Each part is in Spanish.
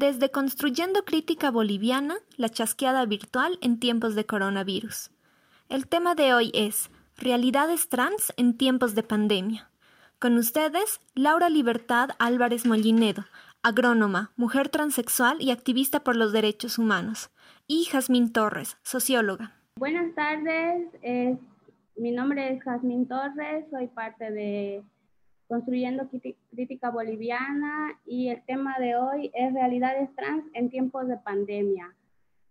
Desde Construyendo Crítica Boliviana, la chasqueada virtual en tiempos de coronavirus. El tema de hoy es Realidades trans en tiempos de pandemia. Con ustedes, Laura Libertad Álvarez Mollinedo, agrónoma, mujer transexual y activista por los derechos humanos, y Jazmín Torres, socióloga. Buenas tardes, mi nombre es Jazmín Torres, soy parte de Construyendo Crítica Boliviana y el tema de hoy es realidades trans en tiempos de pandemia.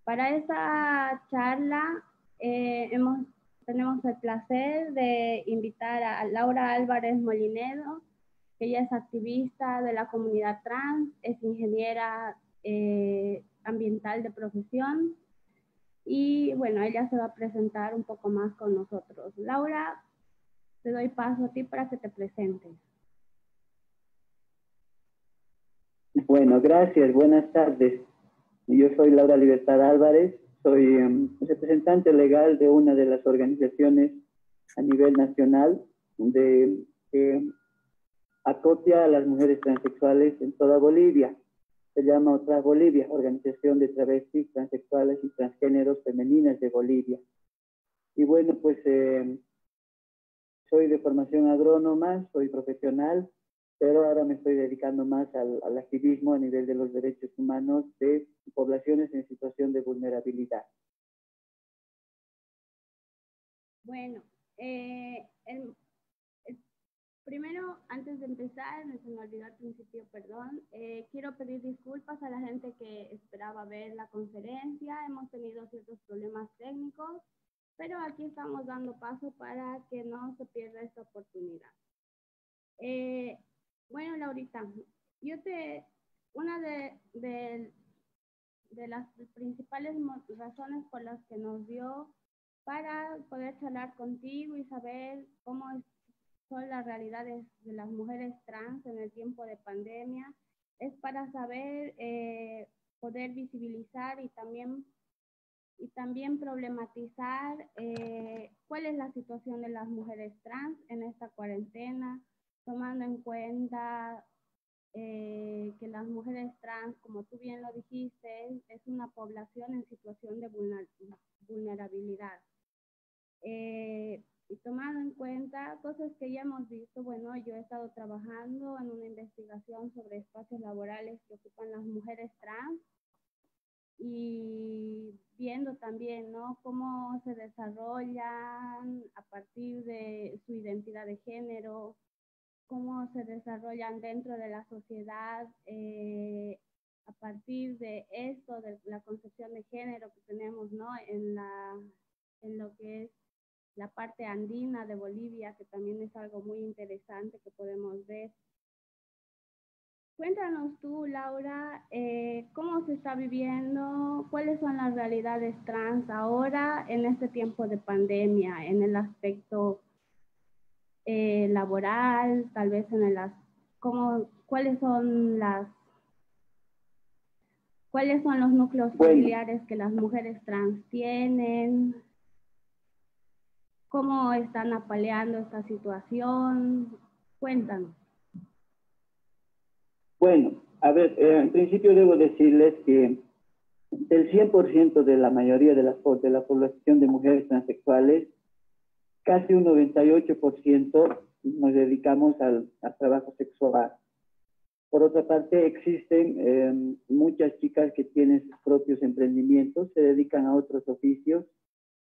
Para esta charla eh, hemos, tenemos el placer de invitar a Laura Álvarez Molinedo, que ella es activista de la comunidad trans, es ingeniera eh, ambiental de profesión y bueno, ella se va a presentar un poco más con nosotros. Laura, te doy paso a ti para que te presentes. Bueno, gracias. Buenas tardes. Yo soy Laura Libertad Álvarez, soy em, representante legal de una de las organizaciones a nivel nacional de, que acopia a las mujeres transexuales en toda Bolivia. Se llama Otra Bolivia, Organización de Travestis, Transexuales y Transgéneros Femeninas de Bolivia. Y bueno, pues em, soy de formación agrónoma, soy profesional, pero ahora me estoy dedicando más al, activismo a nivel de los derechos humanos de poblaciones en situación de vulnerabilidad. Bueno, eh, primero, antes de empezar, se me olvidó al principio, perdón, eh, quiero pedir disculpas a la gente que esperaba ver la conferencia. Hemos tenido ciertos problemas técnicos, pero aquí estamos dando paso para que no se pierda esta oportunidad. Eh, bueno, Laurita, yo te, una de, las principales razones por las que nos dio para poder charlar contigo y saber cómo son las realidades de las mujeres trans en el tiempo de pandemia, es para saber, eh, poder visibilizar y también, y también problematizar eh, cuál es la situación de las mujeres trans en esta cuarentena, tomando en cuenta eh, que las mujeres trans, como tú bien lo dijiste, es una población en situación de vulnerabilidad. Eh, y tomando en cuenta cosas que ya hemos visto, bueno, yo he estado trabajando en una investigación sobre espacios laborales que ocupan las mujeres trans y viendo también, ¿no? Cómo se desarrollan a partir de su identidad de género, cómo se desarrollan dentro de la sociedad eh, a partir de esto, de la concepción de género que tenemos ¿no? en, la, en lo que es la parte andina de Bolivia, que también es algo muy interesante que podemos ver. Cuéntanos tú, Laura, eh, cómo se está viviendo, cuáles son las realidades trans ahora en este tiempo de pandemia, en el aspecto eh, laboral, tal vez en el, cómo, cuáles son las cuáles son los núcleos familiares que las mujeres trans tienen, cómo están apaleando esta situación. Cuéntanos. Bueno, a ver, eh, en principio debo decirles que del 100% de la mayoría de, las, de la población de mujeres transexuales, casi un 98% nos dedicamos al, trabajo sexual. Por otra parte, existen em, muchas chicas que tienen sus propios emprendimientos, se dedican a otros oficios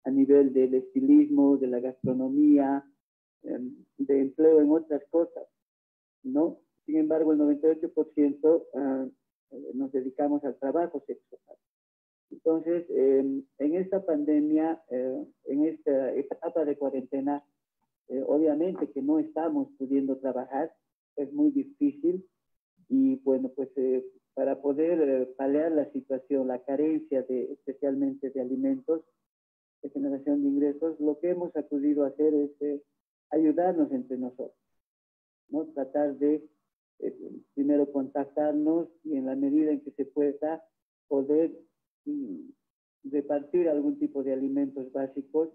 a nivel del estilismo, de la gastronomía, em, de empleo en otras cosas, ¿no? Sin embargo, el 98% ah, nos dedicamos al trabajo sexual. Entonces, em, en esta pandemia, eh, en esta etapa de cuarentena, eh, obviamente que no estamos pudiendo trabajar, es muy difícil y bueno, pues eh, para poder paliar la situación, la carencia de especialmente de alimentos, de generación de ingresos, lo que hemos acudido a hacer es ayudarnos entre nosotros, ¿no? Tratar de primero contactarnos y en la medida en que se pueda poder repartir algún tipo de alimentos básicos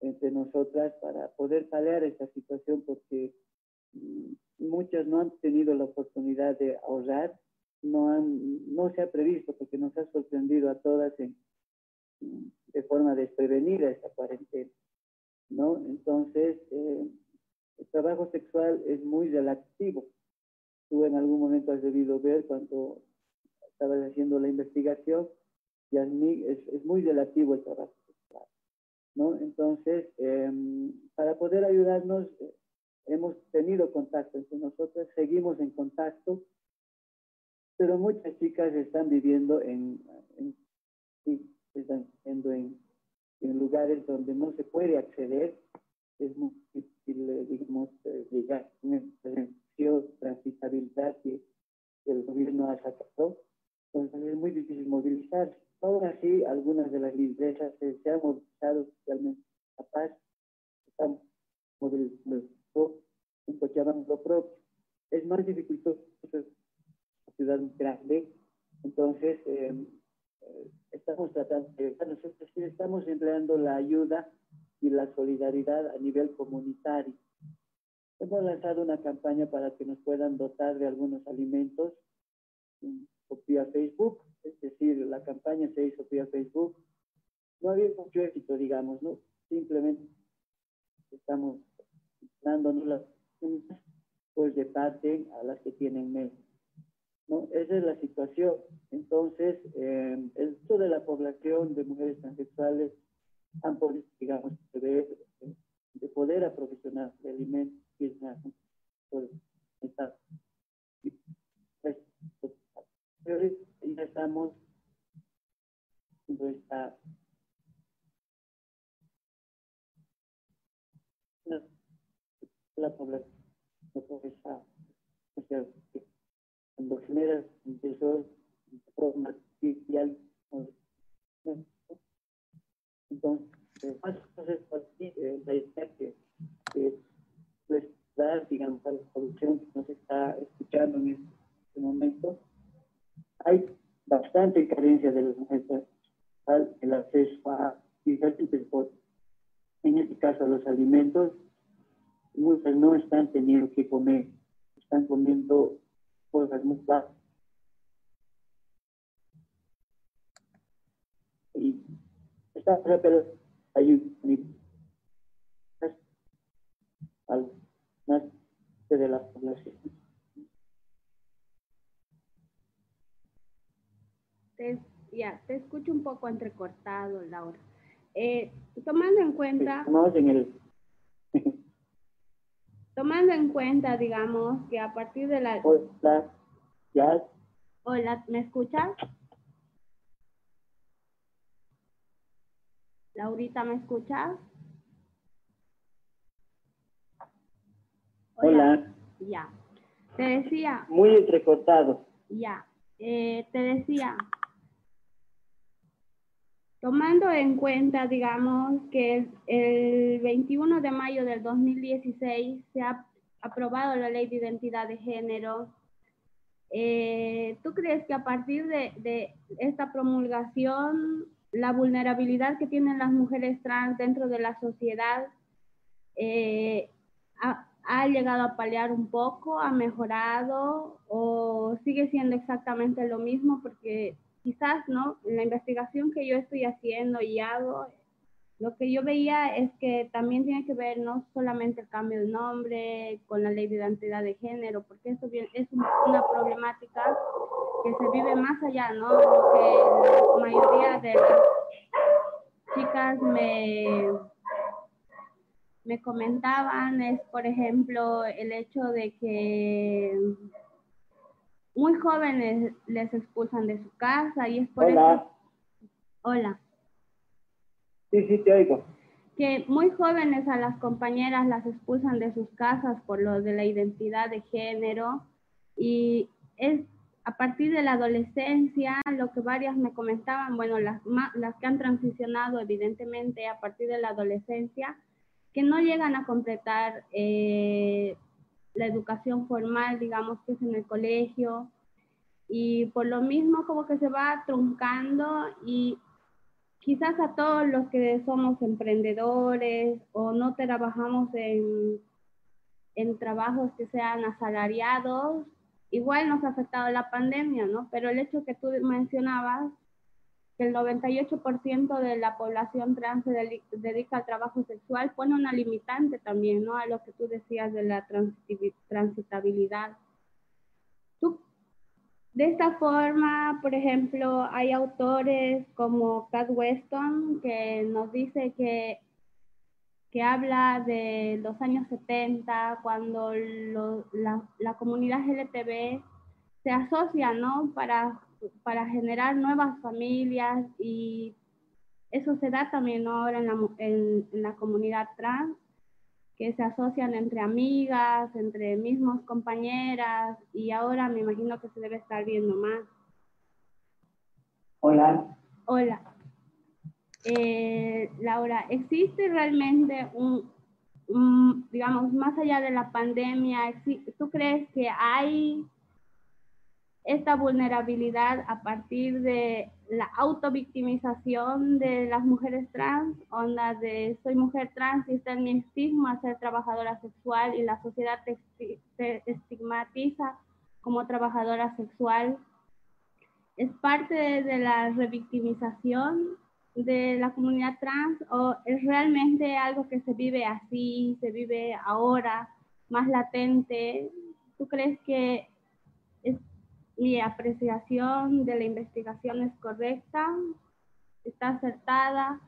entre nosotras para poder paliar esta situación porque mm, muchas no han tenido la oportunidad de ahorrar no, han, no se ha previsto porque nos ha sorprendido a todas en, de forma desprevenida esta cuarentena, ¿no? Entonces, eh, el trabajo sexual es muy relativo. Tú en algún momento has debido ver cuando estabas haciendo la investigación, y es, es muy relativo el trabajo sexual. Entonces, em, para poder ayudarnos, hemos tenido contacto entre nosotras, seguimos en contacto, pero muchas chicas están viviendo en, en, están viviendo en, lugares donde no se puede acceder, es muy difícil, digamos, eh, llegar una transitabilidad que el gobierno ha sacado, entonces es muy difícil movilizarse. Aún así, algunas de las lideresas se, han movilizado, especialmente La Paz, están movilizando en Cochabamba propio. Es más dificultoso ciudad grande. Entonces, em, eh, estamos tratando, nosotros estamos empleando la ayuda y la solidaridad a nivel comunitario. Hemos lanzado una campaña para que nos puedan dotar de algunos alimentos vía Facebook, es decir, la campaña se hizo vía Facebook. No había mucho éxito, digamos, ¿no? Simplemente estamos dándonos las pues de parte a las que tienen menos. ¿no? Esa es la situación. Entonces, eh, el resto de la población de mujeres transexuales han podido, digamos, de, de poder aprovisionar de alimentos y ya estamos esta la, la población cuando generas empezó de forma artificial. Entonces, entonces la idea que pues, dar, digamos, a la producción que nos está escuchando en este momento, hay bastante carencia de las mujeres al el acceso a diversos deportes. En este caso, los alimentos, muchas no están teniendo que comer, están comiendo cosas muy básicas. Y esta pero hay al de la población. Te, ya, te escucho un poco entrecortado, Laura. Eh, tomando en cuenta... Estamos en el... tomando en cuenta, digamos, que a partir de la... Hola, ¿ya? Hola, ¿me escuchas? Laurita, ¿me escuchas? Hola. Ya. Te decía... Muy entrecortado. Ya. Eh, te decía, Tomando en cuenta, digamos, que el 21 de mayo del 2016 se ha aprobado la ley de identidad de género, eh, ¿tú crees que a partir de, esta promulgación, la vulnerabilidad que tienen las mujeres trans dentro de la sociedad eh, ha, ha, llegado a paliar un poco, ha mejorado o sigue siendo exactamente lo mismo? Porque quizás, ¿no? En la investigación que yo estoy haciendo y hago, lo que yo veía es que también tiene que ver no solamente el cambio de nombre con la ley de identidad de género, porque eso es una problemática que se vive más allá, ¿no? Lo que la mayoría de las chicas me, me comentaban es, por ejemplo, el hecho de que muy jóvenes les expulsan de su casa y es por Hola. eso. Hola. Sí, sí, te oigo. Que muy jóvenes a las compañeras las expulsan de sus casas por lo de la identidad de género y es a partir de la adolescencia, lo que varias me comentaban, bueno, las, las que han transicionado evidentemente a partir de la adolescencia, que no llegan a completar eh, la educación formal, digamos que es en el colegio, y por lo mismo como que se va truncando y quizás a todos los que somos emprendedores o no trabajamos en, en trabajos que sean asalariados, igual nos ha afectado la pandemia, ¿no? Pero el hecho que tú mencionabas, que el 98% de la población trans se dedica al trabajo sexual, pone una limitante también, ¿no? A lo que tú decías de la transitabilidad. ¿Tú de esta forma, por ejemplo, hay autores como Cat Weston que nos dice que, que habla de los años 70, cuando la, la, comunidad LTV se asocia, ¿no? Para, para generar nuevas familias y eso se da también ahora en la, en la comunidad trans que se asocian entre amigas, entre mismos compañeras y ahora me imagino que se debe estar viendo más. Hola. Hola. Eh, Laura, ¿existe realmente un, un, digamos, más allá de la pandemia, ¿tú crees que hay esta vulnerabilidad a partir de la autovictimización de las mujeres trans, onda de soy mujer trans y está en mi estigma ser trabajadora sexual y la sociedad te, estigmatiza como trabajadora sexual. ¿Es parte de la revictimización de la comunidad trans o es realmente algo que se vive así, se vive ahora, más latente? ¿Tú crees que mi apreciación de la investigación es correcta, está acertada.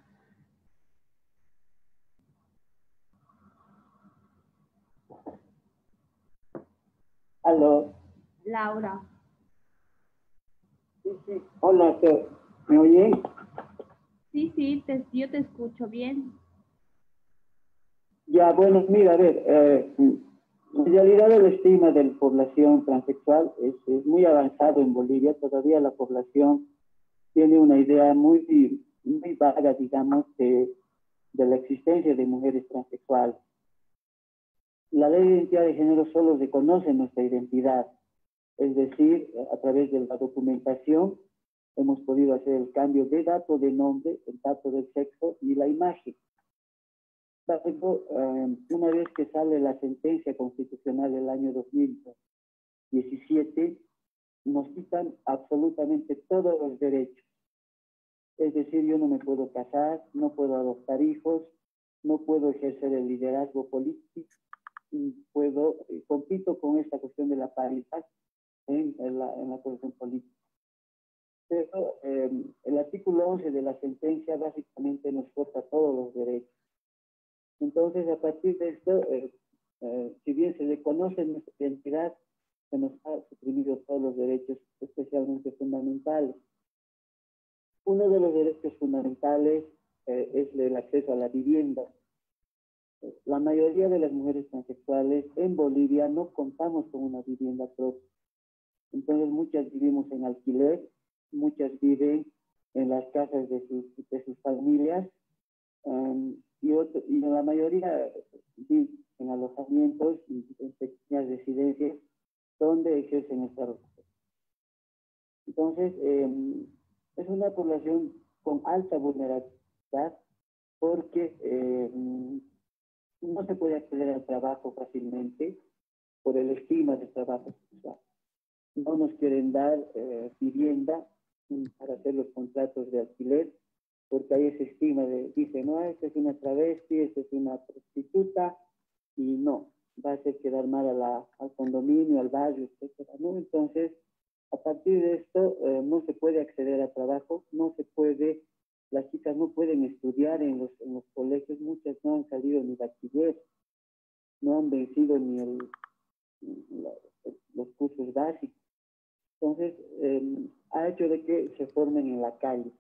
Aló. Laura. Hola, ¿me oyen? Sí, sí, te, yo te escucho bien. Ya, bueno, mira, a ver, eh, en realidad el estima de la población transexual es, muy avanzado en Bolivia. Todavía la población tiene una idea muy, muy vaga, digamos, de, de la existencia de mujeres transexuales. La ley de identidad de género solo reconoce nuestra identidad, es decir, a través de la documentación hemos podido hacer el cambio de dato de nombre, el dato del sexo y la imagen. Eh, una vez que sale la sentencia constitucional del año 2017, nos quitan absolutamente todos los derechos. Es decir, yo no me puedo casar, no puedo adoptar hijos, no puedo ejercer el liderazgo político, puedo, eh, compito con esta cuestión de la paridad en, la, en la cuestión política. Pero eh, el artículo 11 de la sentencia básicamente nos corta todos los derechos. Entonces, a partir de esto, eh, eh, si bien se le conoce nuestra identidad, se nos ha suprimido todos los derechos, especialmente fundamentales. Uno de los derechos fundamentales eh, es el acceso a la vivienda. La mayoría de las mujeres transexuales en Bolivia no contamos con una vivienda propia. Entonces, muchas vivimos en alquiler, muchas viven en las casas de sus, de sus familias. Um, y, y la mayoría en alojamientos y en pequeñas residencias donde ejercen esta profesión. Entonces, em, es una población con alta vulnerabilidad porque em, no se puede acceder al trabajo fácilmente por el estigma del trabajo sexual. No nos quieren dar eh, vivienda para hacer los contratos de alquiler porque hay ese estigma de, dice, no, esta es una travesti, esta es una prostituta, y no, va a hacer quedar mal a la, al condominio, al barrio, ¿no? Entonces, a partir de esto, eh, no se puede acceder a trabajo, no se puede, las chicas no pueden estudiar en los, en los colegios, muchas no han salido ni bachiller, no han vencido ni el, los cursos básicos. Entonces, eh, ha hecho de que se formen en la calle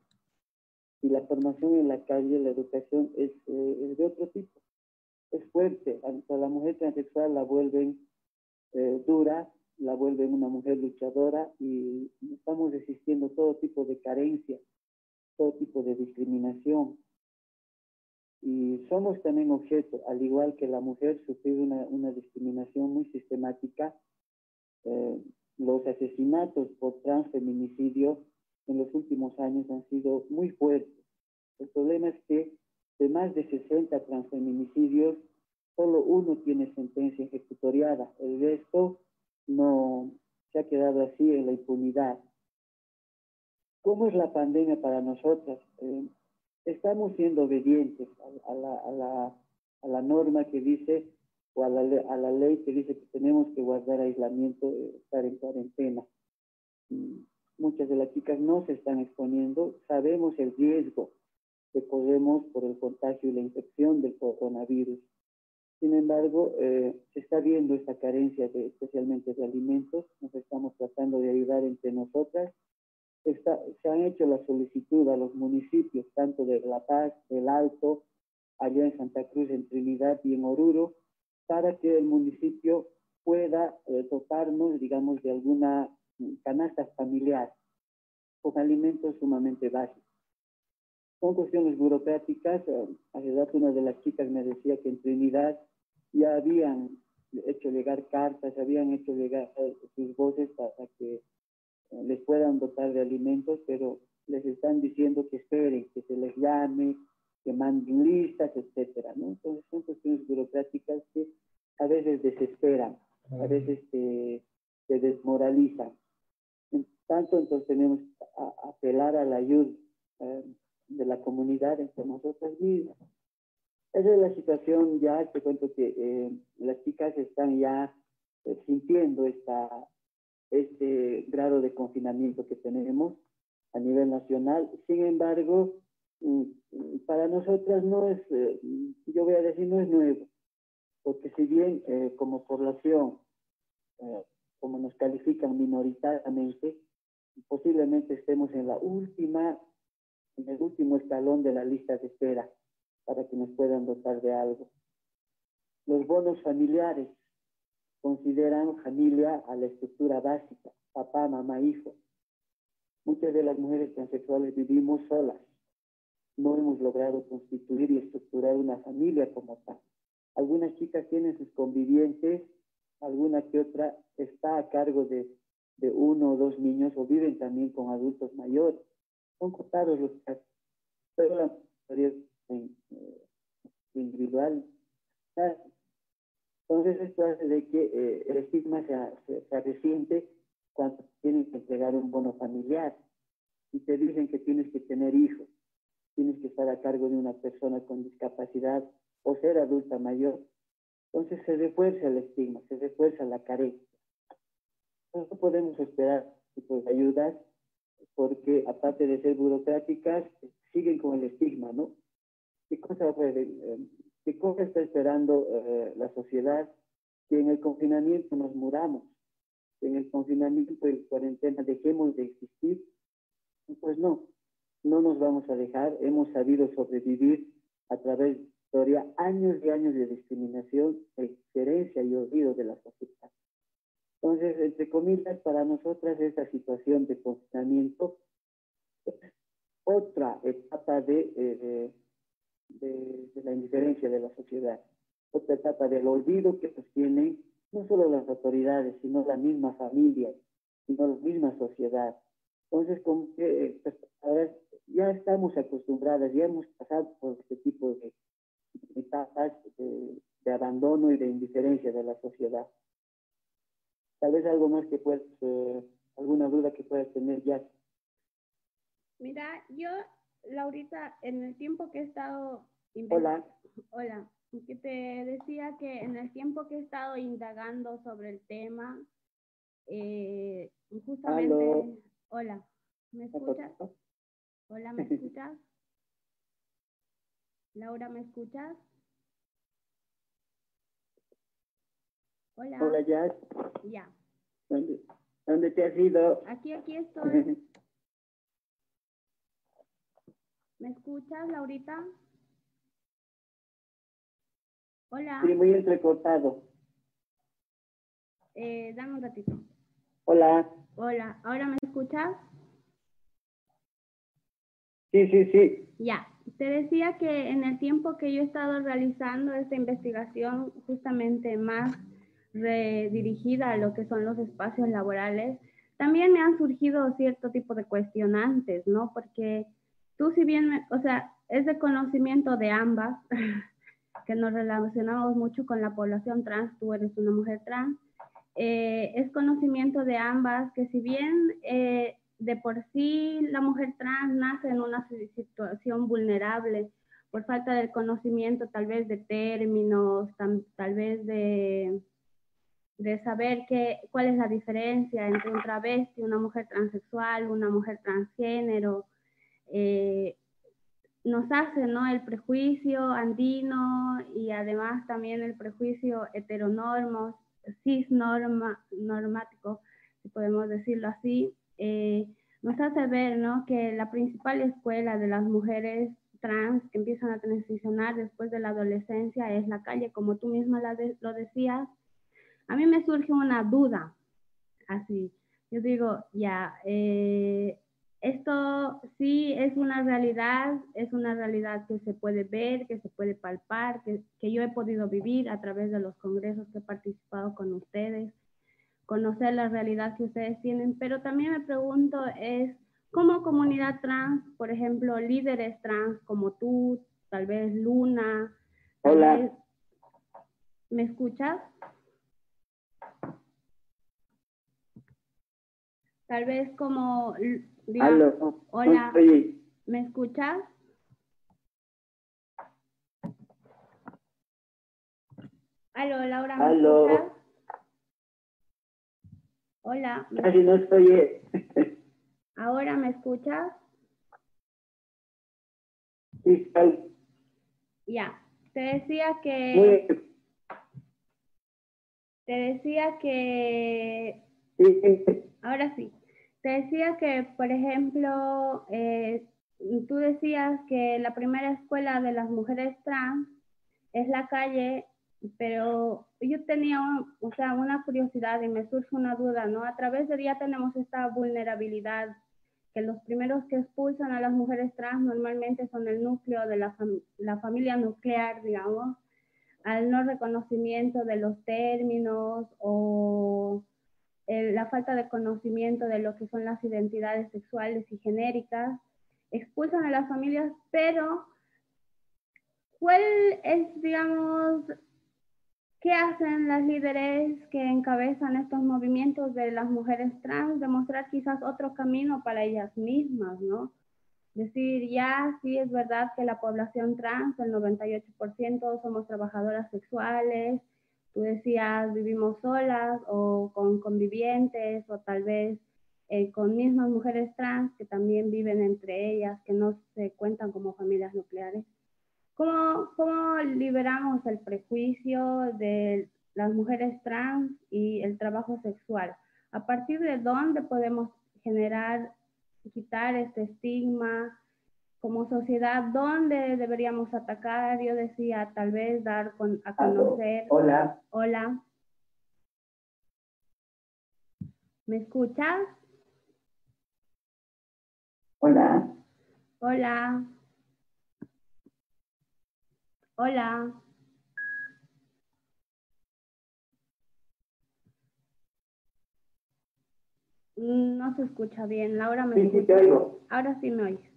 y la formación en la calle, la educación es, eh, es de otro tipo. Es fuerte. A la mujer transexual la vuelven eh, dura, la vuelven una mujer luchadora y estamos resistiendo todo tipo de carencia, todo tipo de discriminación. Y somos también objeto, al igual que la mujer, sufrir una, una discriminación muy sistemática. Eh, los asesinatos por transfeminicidio en los últimos años han sido muy fuertes. El problema es que de más de 60 transfeminicidios, solo uno tiene sentencia ejecutoriada. El resto no se ha quedado así en la impunidad. ¿Cómo es la pandemia para nosotras? Eh, estamos siendo obedientes a, la, a, la, a, la, norma que dice, o a la, a la, ley que dice que tenemos que guardar aislamiento, eh, estar en cuarentena. Muchas de las chicas no se están exponiendo, sabemos el riesgo que podemos por el contagio y la infección del coronavirus. Sin embargo, eh, se está viendo esta carencia de, especialmente de alimentos, nos estamos tratando de ayudar entre nosotras se han hecho la solicitud a los municipios, tanto de La Paz, del Alto, allá en Santa Cruz, en Trinidad y en Oruro, para que el municipio pueda eh, dotarnos, digamos, de alguna canasta familiar con alimentos sumamente básicos. Son cuestiones burocráticas. Eh, hace rato una de las chicas me decía que en Trinidad ya habían hecho llegar cartas, habían hecho llegar eh, sus voces para que les puedan dotar de alimentos, pero les están diciendo que esperen, que se les llame, que manden listas, etcétera, ¿no? Entonces son cuestiones burocráticas que a veces desesperan, a veces se, desmoralizan. Tanto entonces tenemos que apelar a la ayuda eh, de la comunidad entre nosotras mismas. Esa es la situación ya, te cuento que eh, las chicas están ya eh, sintiendo esta, este grado de confinamiento que tenemos a nivel nacional. Sin embargo, mm, para nosotras no es, eh, yo voy a decir, no es nuevo, porque si bien eh, como población, eh, como nos califican minoritariamente, posiblemente estemos en la última, en el último escalón de la lista de espera para que nos puedan dotar de algo. Los bonos familiares, consideran familia a la estructura básica, papá, mamá, hijo. Muchas de las mujeres transexuales vivimos solas. No hemos logrado constituir y estructurar una familia como tal. Algunas chicas tienen sus convivientes, alguna que otra está a cargo de, de uno o dos niños o viven también con adultos mayores. Son contados los casos, pero la mayoría eh, individual. Entonces esto hace de que eh, el estigma se, se, resiente cuando tienes que entregar un bono familiar y te dicen que tienes que tener hijos, tienes que estar a cargo de una persona con discapacidad o ser adulta mayor. Entonces se refuerza el estigma, se refuerza la carencia. No podemos esperar de ayudas porque aparte de ser burocráticas, siguen con el estigma, ¿no? ¿Qué cosa eh, ¿Qué cosa está esperando eh, la sociedad? Que en el confinamiento nos muramos, que en el confinamiento y cuarentena dejemos de existir. Pues no, no nos vamos a dejar. Hemos sabido sobrevivir a través de historia, años y años de discriminación, diferencia y olvido de la sociedad. Entonces, entre comillas, para nosotras esta situación de confinamiento es otra etapa de... Eh, de, la indiferencia de la sociedad, otra etapa del olvido que sostienen no solo las autoridades, sino la misma familia, sino la misma sociedad. Entonces, como que, pues, ya estamos acostumbradas, ya hemos pasado por este tipo de etapas de, abandono y de indiferencia de la sociedad. Tal vez algo más que puedas, eh, alguna duda que puedas tener ya. Mira, yo Laurita, en el tiempo que he estado... Hola. Hola, que te decía que en el tiempo que he estado indagando sobre el tema, eh, justamente... Hola, ¿me escuchas? Hola, ¿me escuchas? Laura, ¿me escuchas? Hola. Hola, ya. Ya. ¿Dónde, ¿Dónde te has ido? Aquí, aquí estoy. ¿Me escuchas, Laurita? Hola. Sí, muy entrecortado. Eh, dame un ratito. Hola. Hola, ¿ahora me escuchas? Sí, sí, sí. Ya, te decía que en el tiempo que yo he estado realizando esta investigación justamente más redirigida a lo que son los espacios laborales, también me han surgido cierto tipo de cuestionantes, ¿no? Porque Tú si bien, o sea, es de conocimiento de ambas, que nos relacionamos mucho con la población trans, tú eres una mujer trans, eh, es conocimiento de ambas que si bien eh, de por sí la mujer trans nace en una situación vulnerable por falta del conocimiento tal vez de términos, tal vez de, de saber qué, cuál es la diferencia entre un travesti, una mujer transexual, una mujer transgénero, eh, nos hace ¿no? el prejuicio andino y además también el prejuicio heteronormo, cisnormático, si podemos decirlo así, eh, nos hace ver ¿no? que la principal escuela de las mujeres trans que empiezan a transicionar después de la adolescencia es la calle, como tú misma lo decías. A mí me surge una duda, así. Yo digo, ya, eh, esto sí es una realidad, es una realidad que se puede ver, que se puede palpar, que, que, yo he podido vivir a través de los congresos que he participado con ustedes, conocer la realidad que ustedes tienen, pero también me pregunto es, como comunidad trans, por ejemplo, líderes trans como tú, tal vez Luna, Hola. ¿me escuchas? Tal vez como hola, ¿me escuchas? Aló, Laura, ¿me escuchas? Hola. Casi no estoy. ¿Ahora me escuchas? Sí, Ya, te decía que... Te decía que... Ahora sí. Te decía que, por ejemplo, eh, tú decías que la primera escuela de las mujeres trans es la calle, pero yo tenía, o sea, una curiosidad y me surge una duda, ¿no? A través de día tenemos esta vulnerabilidad, que los primeros que expulsan a las mujeres trans normalmente son el núcleo de la, la familia nuclear, digamos, al no reconocimiento de los términos o la falta de conocimiento de lo que son las identidades sexuales y genéricas, expulsan a las familias, pero ¿cuál es, digamos, qué hacen las líderes que encabezan estos movimientos de las mujeres trans? Demostrar quizás otro camino para ellas mismas, ¿no? Decir, ya sí es verdad que la población trans, el 98% somos trabajadoras sexuales, Tú decías, vivimos solas o con convivientes o tal vez eh, con mismas mujeres trans que también viven entre ellas, que no se cuentan como familias nucleares. ¿Cómo, cómo liberamos el prejuicio de las mujeres trans y el trabajo sexual? ¿A partir de dónde podemos generar, quitar este estigma, como sociedad, ¿dónde deberíamos atacar? Yo decía, tal vez dar con, a conocer. Hola. Hola. ¿Me escuchas? Hola. Hola. Hola. No se escucha bien. Laura me sí, escucha. Sí, te oigo. Ahora sí me oyes.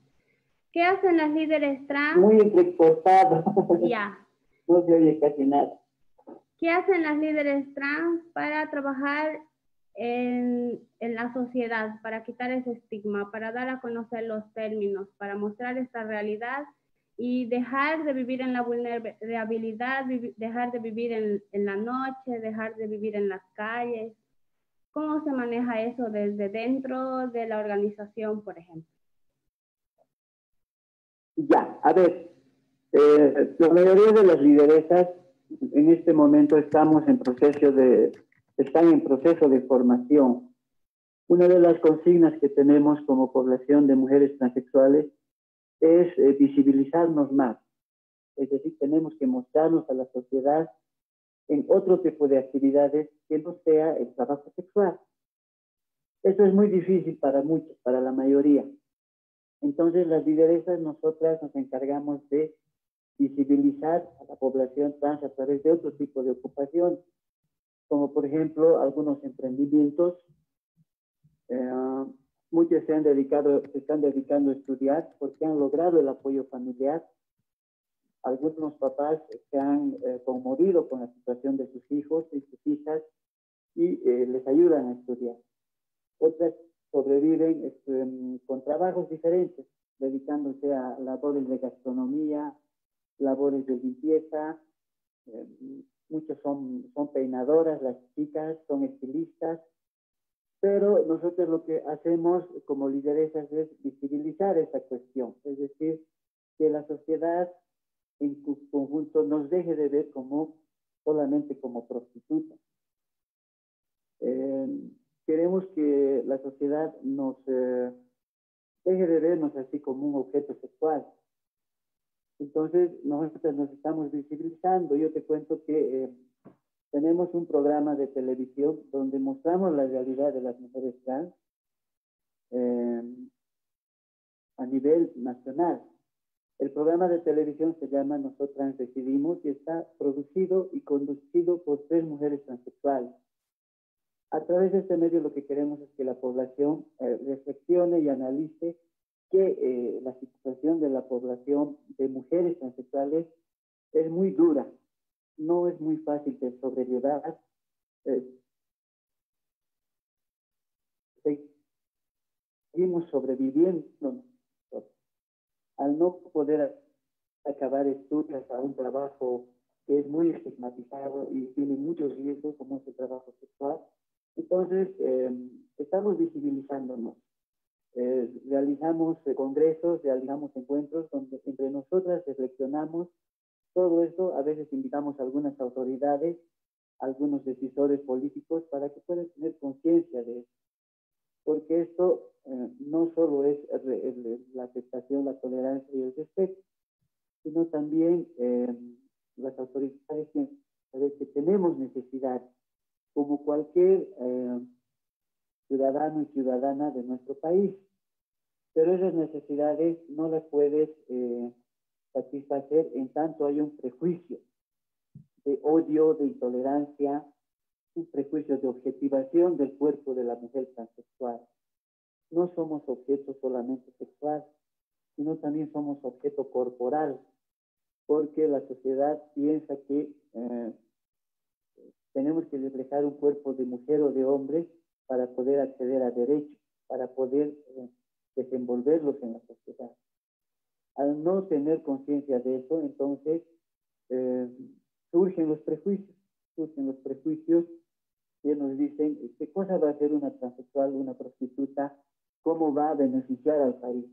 ¿Qué hacen las líderes trans? Muy entrecortado. Ya. no se oye casi nada. ¿Qué hacen las líderes trans para trabajar en, en, la sociedad, para quitar ese estigma, para dar a conocer los términos, para mostrar esta realidad y dejar de vivir en la vulnerabilidad, dejar de vivir en, en la noche, dejar de vivir en las calles? ¿Cómo se maneja eso desde dentro de la organización, por ejemplo? Ya, a ver, eh, la mayoría de las lideresas en este momento estamos en proceso de, están en proceso de formación. Una de las consignas que tenemos como población de mujeres transexuales es eh, visibilizarnos más. Es decir, tenemos que mostrarnos a la sociedad en otro tipo de actividades que no sea el trabajo sexual. Eso es muy difícil para muchos, para la mayoría. Entonces, las lideresas, nosotras nos encargamos de visibilizar a la población trans a través de otro tipo de ocupación, como por ejemplo algunos emprendimientos. Eh, muchos se han dedicado, se están dedicando a estudiar porque han logrado el apoyo familiar. Algunos papás se han eh, conmovido con la situación de sus hijos y sus hijas y les ayudan a estudiar. Otras sobreviven este, con trabajos diferentes, dedicándose a labores de gastronomía, labores de limpieza, eh, muchos son, son peinadoras, las chicas son estilistas, pero nosotros lo que hacemos como lideresas es visibilizar esta cuestión, es decir, que la sociedad en conjunto nos deje de ver como solamente como prostitutas. Eh, queremos que la sociedad nos eh, deje de vernos así como un objeto sexual. Entonces, nosotros nos estamos visibilizando. Yo te cuento que eh, tenemos un programa de televisión donde mostramos la realidad de las mujeres trans eh, a nivel nacional. El programa de televisión se llama Nosotras Decidimos y está producido y conducido por tres mujeres transexuales. A través de este medio lo que queremos es que la población eh, reflexione y analice que eh, la situación de la población de mujeres transexuales es muy dura, no es muy fácil de sobrellevar. Eh, seguimos sobreviviendo al no poder acabar estudios a un trabajo que es muy estigmatizado y tiene muchos riesgos como es el trabajo sexual entonces, eh, estamos visibilizándonos. Eh, realizamos eh, congresos, realizamos encuentros donde entre nosotras reflexionamos todo esto. A veces invitamos a algunas autoridades, algunos decisores políticos para que puedan tener conciencia de esto. Porque esto no solo es la aceptación, la tolerancia y el respeto, sino también las autoridades tienen que saber que tenemos necesidad como cualquier eh, ciudadano y ciudadana de nuestro país. Pero esas necesidades no las puedes eh, satisfacer en tanto hay un prejuicio de odio, de intolerancia, un prejuicio de objetivación del cuerpo de la mujer transexual. No somos objeto solamente sexual, sino también somos objeto corporal, porque la sociedad piensa que eh, tenemos que reflejar un cuerpo de mujer o de hombre para poder acceder a derechos, para poder eh, desenvolverlos en la sociedad. Al no tener conciencia de eso, entonces eh, surgen los prejuicios, surgen los prejuicios que nos dicen qué cosa va a hacer una transexual, una prostituta, cómo va a beneficiar al país.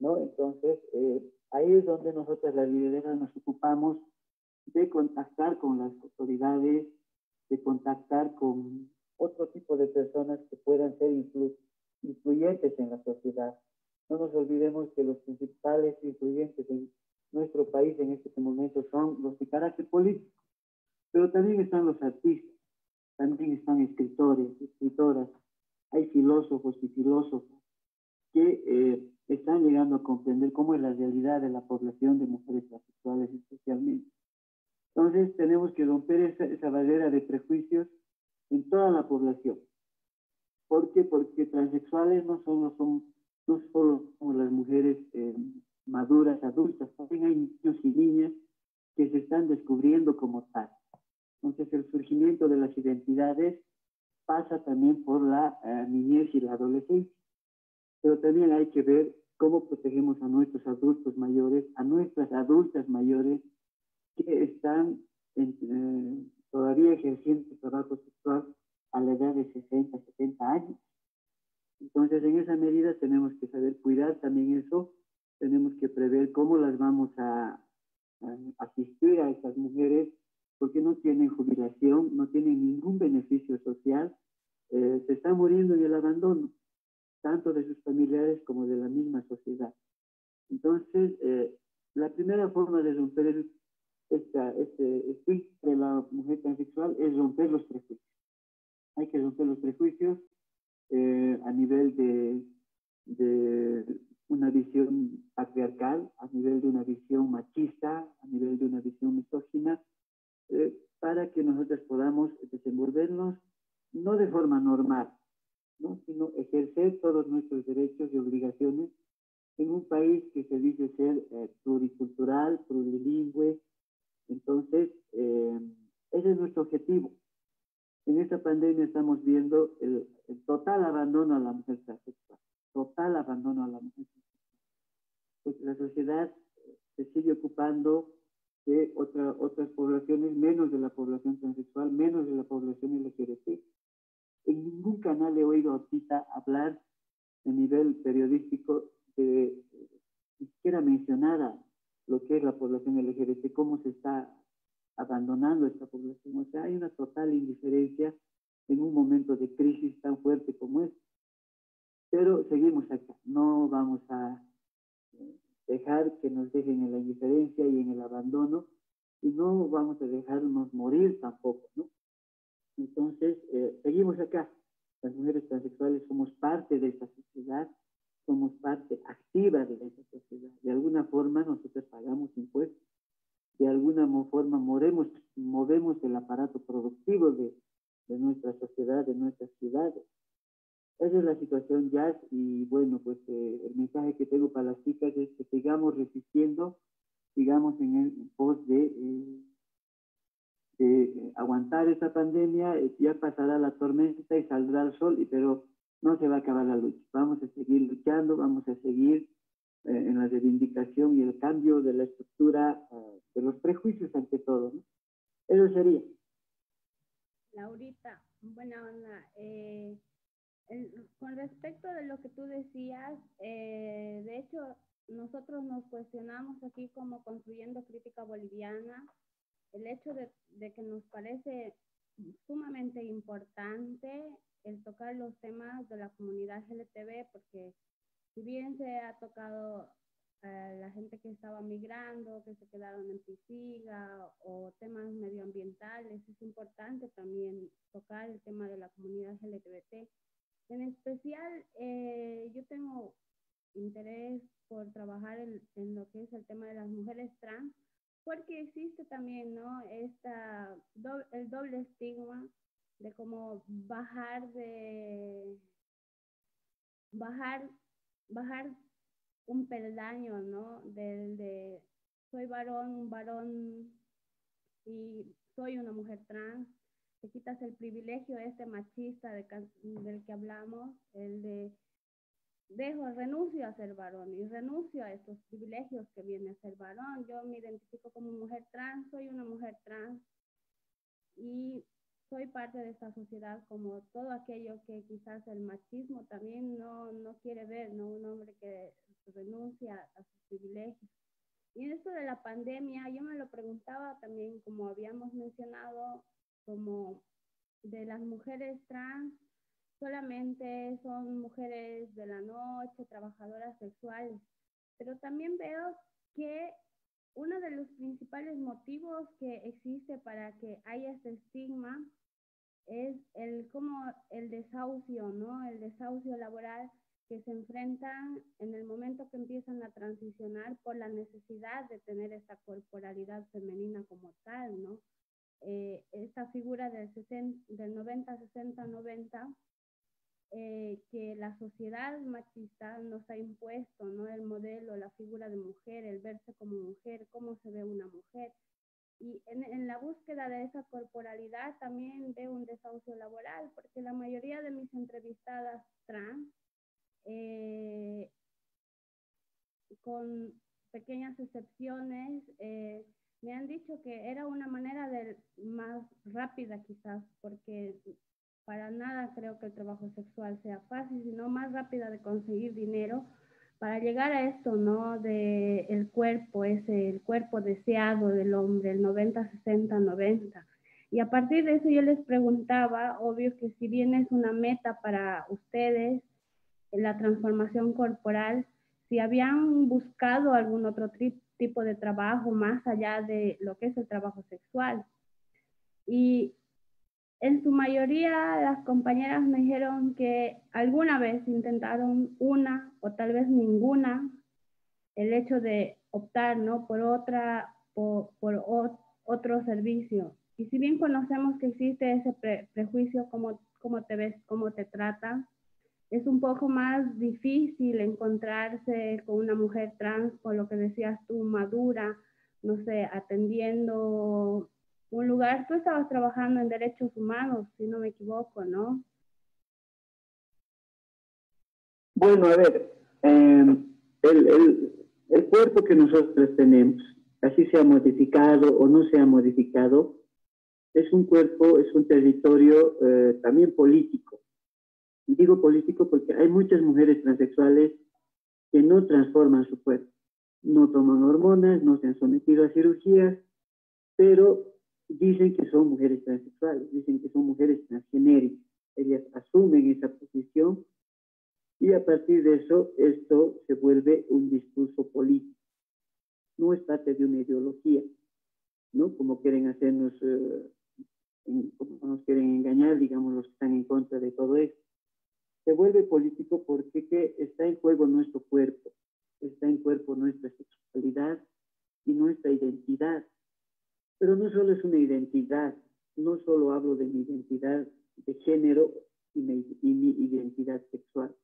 ¿No? Entonces, eh, ahí es donde nosotros las lideresas nos ocupamos de contactar con las autoridades, de contactar con otro tipo de personas que puedan ser influyentes en la sociedad. No nos olvidemos que los principales influyentes en nuestro país en este momento son los de carácter político, pero también están los artistas, también están escritores, escritoras, hay filósofos y filósofos que eh, están llegando a comprender cómo es la realidad de la población de mujeres transexuales especialmente. Entonces tenemos que romper esa, barrera de prejuicios en toda la población. ¿Por qué? Porque transexuales no solo son, no solo como las mujeres eh, maduras, adultas, también hay niños y niñas que se están descubriendo como tal. Entonces el surgimiento de las identidades pasa también por la eh, niñez y la adolescencia. Pero también hay que ver cómo protegemos a nuestros adultos mayores, a nuestras adultas mayores, que están eh, todavía ejerciendo trabajo sexual a la edad de 60, 70 años. Entonces, en esa medida tenemos que saber cuidar también eso, tenemos que prever cómo las vamos a, asistir a estas mujeres, porque no tienen jubilación, no tienen ningún beneficio social, eh, se están muriendo en el abandono, tanto de sus familiares como de la misma sociedad. Entonces, eh, la primera forma de romper el esta, este espíritu de la mujer transexual es romper los prejuicios. Hay que romper los prejuicios eh, a nivel de, de una visión patriarcal, a nivel de una visión machista, a nivel de una visión misógina, eh, para que nosotros podamos desenvolvernos no de forma normal, ¿no? sino ejercer todos nuestros derechos y obligaciones en un país que se dice ser eh, pluricultural, plurilingüe, entonces, eh, ese es nuestro objetivo. En esta pandemia estamos viendo el, total abandono a la mujer transexual, total abandono a la mujer transexual. Porque la sociedad se sigue ocupando de otra, otras poblaciones, menos de la población transexual, menos de la población LGBT. En ningún canal he oído a Tita hablar a nivel periodístico de ni siquiera mencionara lo que es la población LGBT, cómo se está abandonando esta población. O sea, hay una total indiferencia en un momento de crisis tan fuerte como este. Pero seguimos acá, no vamos a eh, dejar que nos dejen en la indiferencia y en el abandono y no vamos a dejarnos morir tampoco, ¿no? Entonces, eh, seguimos acá. Las mujeres transexuales somos parte de esta sociedad, somos parte activa de esa sociedad. De alguna forma nosotros pagamos impuestos, de alguna forma movemos, movemos el aparato productivo de, de nuestra sociedad, de nuestras ciudades. Esa es la situación, Jazz, y bueno, pues eh, el mensaje que tengo para las chicas es que sigamos resistiendo, sigamos en el pos de, eh, de aguantar esta pandemia, eh, ya pasará la tormenta y saldrá el sol, y, pero no se va a acabar la lucha. Vamos a seguir luchando, vamos a seguir en la reivindicación y el cambio de la estructura de los prejuicios ante todo. Eso sería. Laurita, buena onda con respecto de lo que tú decías, eh, de hecho, nosotros nos cuestionamos aquí como construyendo crítica boliviana el hecho de, que nos parece sumamente importante el tocar los temas de la comunidad LGTB, porque si bien se ha tocado a la gente que estaba migrando, que se quedaron en Pisiga, o temas medioambientales, es importante también tocar el tema de la comunidad LGBT en especial, eh, yo tengo interés por trabajar en, lo que es el tema de las mujeres trans, porque existe también, ¿no? Esta, el doble estigma de cómo bajar de, bajar, bajar un peldaño, ¿no? Del de soy varón, un varón y soy una mujer trans, te quitas el privilegio este machista de, del que hablamos, el de dejo, renuncio a ser varón y renuncio a estos privilegios que viene a ser varón. Yo me identifico como mujer trans, soy una mujer trans y soy parte de esta sociedad como todo aquello que quizás el machismo también no, no quiere ver, ¿no? Un hombre que renuncia a sus privilegios. Y en esto de la pandemia, yo me lo preguntaba también, como habíamos mencionado, como de las mujeres trans solamente son mujeres de la noche, trabajadoras sexuales, pero también veo que uno de los principales motivos que existe para que haya este estigma es el como el desahucio, ¿no? El desahucio laboral que se enfrentan en el momento que empiezan a transicionar por la necesidad de tener esta corporalidad femenina como tal, ¿no? eh, esta figura del, del 90, 60, 90, que la sociedad machista nos ha impuesto, ¿no? El modelo, la figura de mujer, el verse como mujer, cómo se ve una mujer. Y en, en la búsqueda de esa corporalidad también veo un desahucio laboral, porque la mayoría de mis entrevistadas trans, eh, con pequeñas excepciones, eh, me han dicho que era una manera de más rápida quizás, porque para nada creo que el trabajo sexual sea fácil, sino más rápida de conseguir dinero para llegar a esto, ¿no? De el cuerpo, ese, el cuerpo deseado del hombre, el 90, 60, 90. Y a partir de eso yo les preguntaba, obvio que si bien es una meta para ustedes, la transformación corporal, si habían buscado algún otro tipo de trabajo más allá de lo que es el trabajo sexual. Y en su mayoría las compañeras me dijeron que alguna vez intentaron una o tal vez ninguna el hecho de optar ¿no? por otra por, por otro servicio. Y si bien conocemos que existe ese prejuicio, cómo, cómo te ves, cómo te tratan, es un poco más difícil encontrarse con una mujer trans, por lo que decías tú, madura, no sé, atendiendo un lugar. Tú estabas trabajando en derechos humanos, si no me equivoco, ¿no? Bueno, a ver, em, el, el, cuerpo que nosotros tenemos, así se ha modificado o no se ha modificado, es un cuerpo, es un territorio eh, también político. Digo político porque hay muchas mujeres transexuales que no transforman su cuerpo, no toman hormonas, no se han sometido a cirugías, pero dicen que son mujeres transexuales, dicen que son mujeres transgenéricas. Ellas asumen esa posición y a partir de eso esto se vuelve un discurso político. No es parte de una ideología, ¿no? Como quieren hacernos, eh, como nos quieren engañar, digamos, los que están en contra de todo esto. Se vuelve político porque ¿qué? está en juego nuestro cuerpo, está en cuerpo nuestra sexualidad y nuestra identidad. Pero no solo es una identidad, no solo hablo de mi identidad de género y mi, identidad sexual.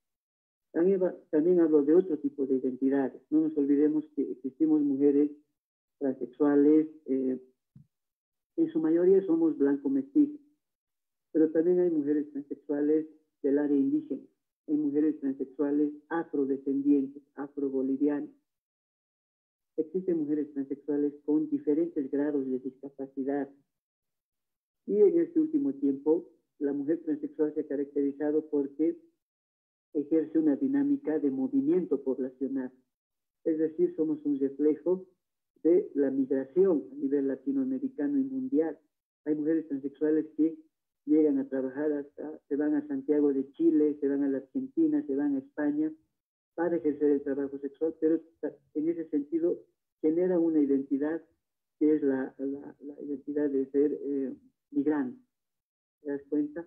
También, también, hablo de otro tipo de identidades. No nos olvidemos que existimos mujeres transexuales, eh, en su mayoría somos blanco mestizos, pero también hay mujeres transexuales del área indígena, hay mujeres transexuales afrodescendientes, afrobolivianas, existen mujeres transexuales con diferentes grados de discapacidad. Y en este último tiempo, la mujer transexual se ha caracterizado porque ejerce una dinámica de movimiento poblacional. Es decir, somos un reflejo de la migración a nivel latinoamericano y mundial. Hay mujeres transexuales que llegan a trabajar hasta, se van a Santiago de Chile, se van a la Argentina, se van a España para ejercer el trabajo sexual, pero en ese sentido genera una identidad que es la, identidad de ser eh, migrante. ¿Te das cuenta?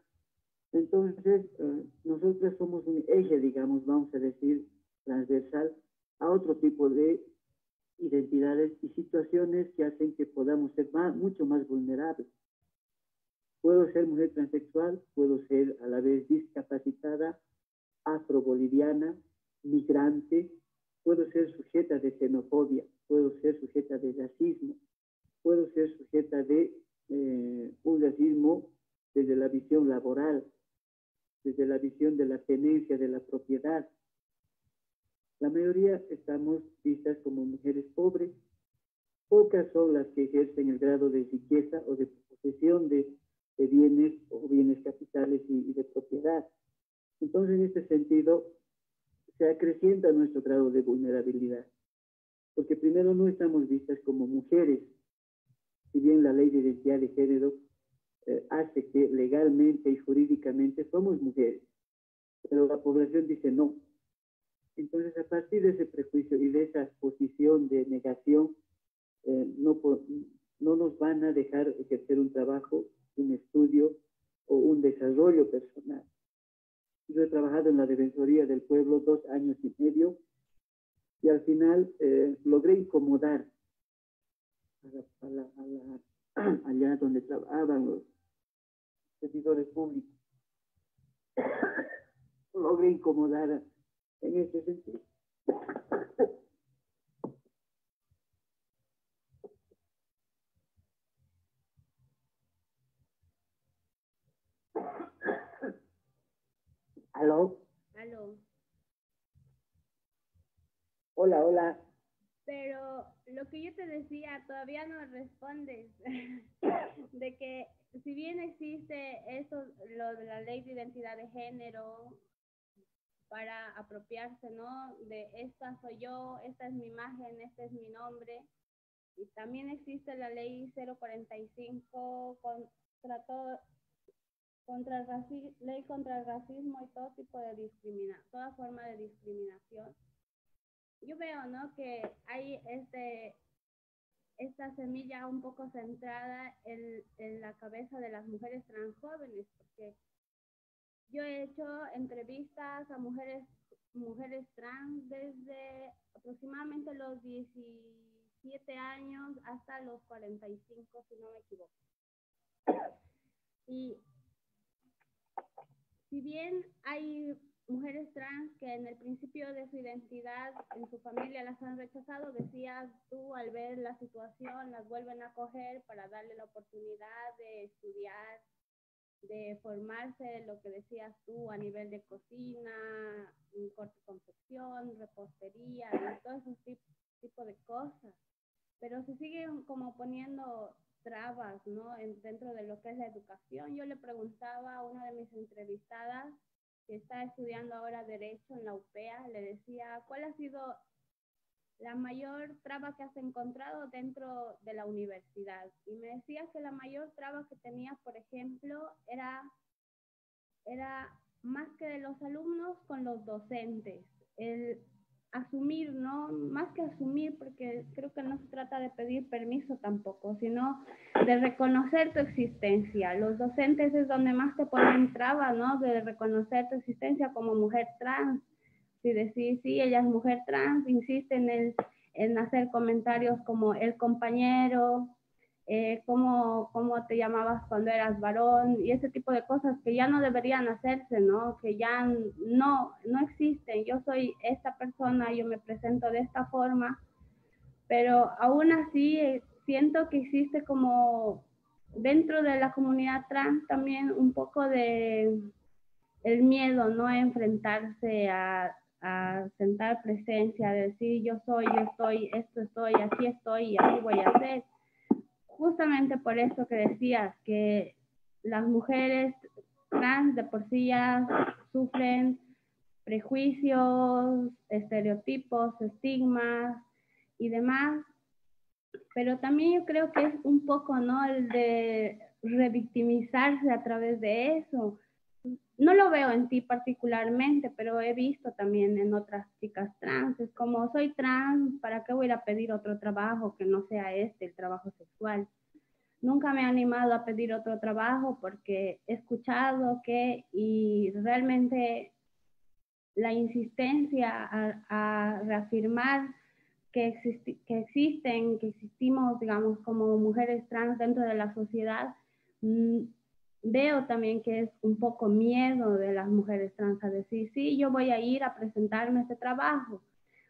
Entonces, eh, nosotros somos un eje, digamos, vamos a decir, transversal a otro tipo de identidades y situaciones que hacen que podamos ser mucho más vulnerables. Puedo ser mujer transexual, puedo ser a la vez discapacitada, afro-boliviana, migrante, puedo ser sujeta de xenofobia, puedo ser sujeta de racismo, puedo ser sujeta de eh, un racismo desde la visión laboral, desde la visión de la tenencia de la propiedad. La mayoría estamos vistas como mujeres pobres, pocas son las que ejercen el grado de riqueza o de posesión de, bienes o bienes capitales y de propiedad. Entonces, en este sentido, se acrecienta nuestro grado de vulnerabilidad. Porque primero no estamos vistas como mujeres, si bien la ley de identidad de género eh, hace que legalmente y jurídicamente somos mujeres, pero la población dice no. Entonces, a partir de ese prejuicio y de esa posición de negación, eh, no, no nos van a dejar ejercer un trabajo, un estudio o un desarrollo personal. Yo he trabajado en la Defensoría del Pueblo dos años y medio y al final eh, logré incomodar allá donde trabajaban los servidores públicos. logré incomodar en ese sentido. ¿Aló? Aló. Hola, hola. Pero lo que yo te decía, todavía no respondes. de que si bien existe eso, lo de la ley de identidad de género, para apropiarse, ¿no? De esta soy yo, esta es mi imagen, este es mi nombre. Y también existe la ley 045 contra todo, contra el ley contra el racismo y todo tipo de discriminación, toda forma de discriminación. Yo veo, ¿no? Que hay este, esta semilla un poco centrada en, en la cabeza de las mujeres transjóvenes, porque yo he hecho entrevistas a mujeres, mujeres trans desde aproximadamente los 17 años hasta los 45, si no me equivoco. Y si bien hay mujeres trans que en el principio de su identidad en su familia las han rechazado, decías tú al ver la situación, las vuelven a coger para darle la oportunidad de estudiar, de formarse, lo que decías tú a nivel de cocina, corte confección, repostería, y todo ese tipo, tipo de cosas. Pero se siguen como poniendo trabas, ¿no? dentro de lo que es la educación. Yo le preguntaba a una de mis entrevistadas que está estudiando ahora Derecho en la UPEA, le decía, ¿cuál ha sido la mayor traba que has encontrado dentro de la universidad? Y me decía que la mayor traba que tenía, por ejemplo, era, era más que de los alumnos con los docentes. El, asumir, ¿no? Más que asumir, porque creo que no se trata de pedir permiso tampoco, sino de reconocer tu existencia. Los docentes es donde más te ponen trabas, ¿no? De reconocer tu existencia como mujer trans. Si decís, sí, ella es mujer trans, insisten en, en hacer comentarios como el compañero, eh, cómo, cómo, te llamabas cuando eras varón y ese tipo de cosas que ya no deberían hacerse, ¿no? Que ya no, no existen. Yo soy esta persona, yo me presento de esta forma, pero aún así eh, siento que existe como dentro de la comunidad trans también un poco de el miedo, ¿no? A enfrentarse a, a sentar presencia, a decir yo soy, yo estoy, esto estoy, así estoy y así voy a hacer justamente por eso que decías, que las mujeres trans de por sí ya sufren prejuicios, estereotipos, estigmas y demás, pero también yo creo que es un poco, ¿no? El de revictimizarse a través de eso. No lo veo en ti particularmente, pero he visto también en otras chicas trans. Es como, soy trans, ¿para qué voy a pedir otro trabajo que no sea este, el trabajo sexual? Nunca me he animado a pedir otro trabajo porque he escuchado que y realmente la insistencia a, reafirmar que, que existen, que existimos, digamos, como mujeres trans dentro de la sociedad, mm, veo también que es un poco miedo de las mujeres trans a decir, sí, yo voy a ir a presentarme ese trabajo.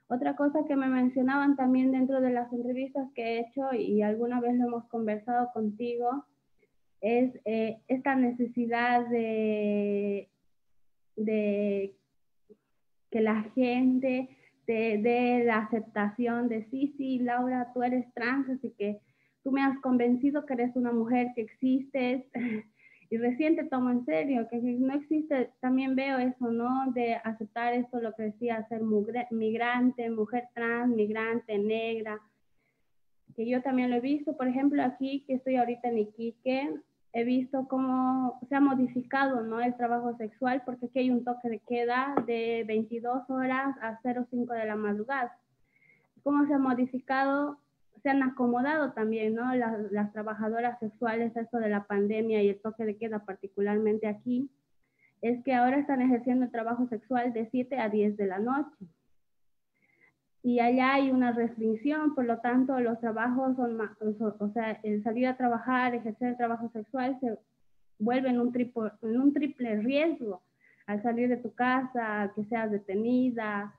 Otra cosa que me mencionaban también dentro de las entrevistas que he hecho y alguna vez lo hemos conversado contigo, es eh, esta necesidad de, de que la gente dé la aceptación de sí, sí, Laura, tú eres trans, así que tú me has convencido que eres una mujer que existes, y recién te tomo en serio, que no existe, también veo eso, ¿no? De aceptar esto, lo que decía, ser migrante, mujer trans, migrante, negra, que yo también lo he visto, por ejemplo, aquí que estoy ahorita en Iquique, he visto cómo se ha modificado, ¿no? El trabajo sexual, porque aquí hay un toque de queda de 22 horas a 05 de la madrugada. ¿Cómo se ha modificado se han acomodado también, ¿no? Las, trabajadoras sexuales, esto de la pandemia y el toque de queda, particularmente aquí, es que ahora están ejerciendo el trabajo sexual de 7 a 10 de la noche. Y allá hay una restricción, por lo tanto, los trabajos son más, o sea, el salir a trabajar, ejercer el trabajo sexual se vuelve en un, triple, en un triple riesgo al salir de tu casa, que seas detenida,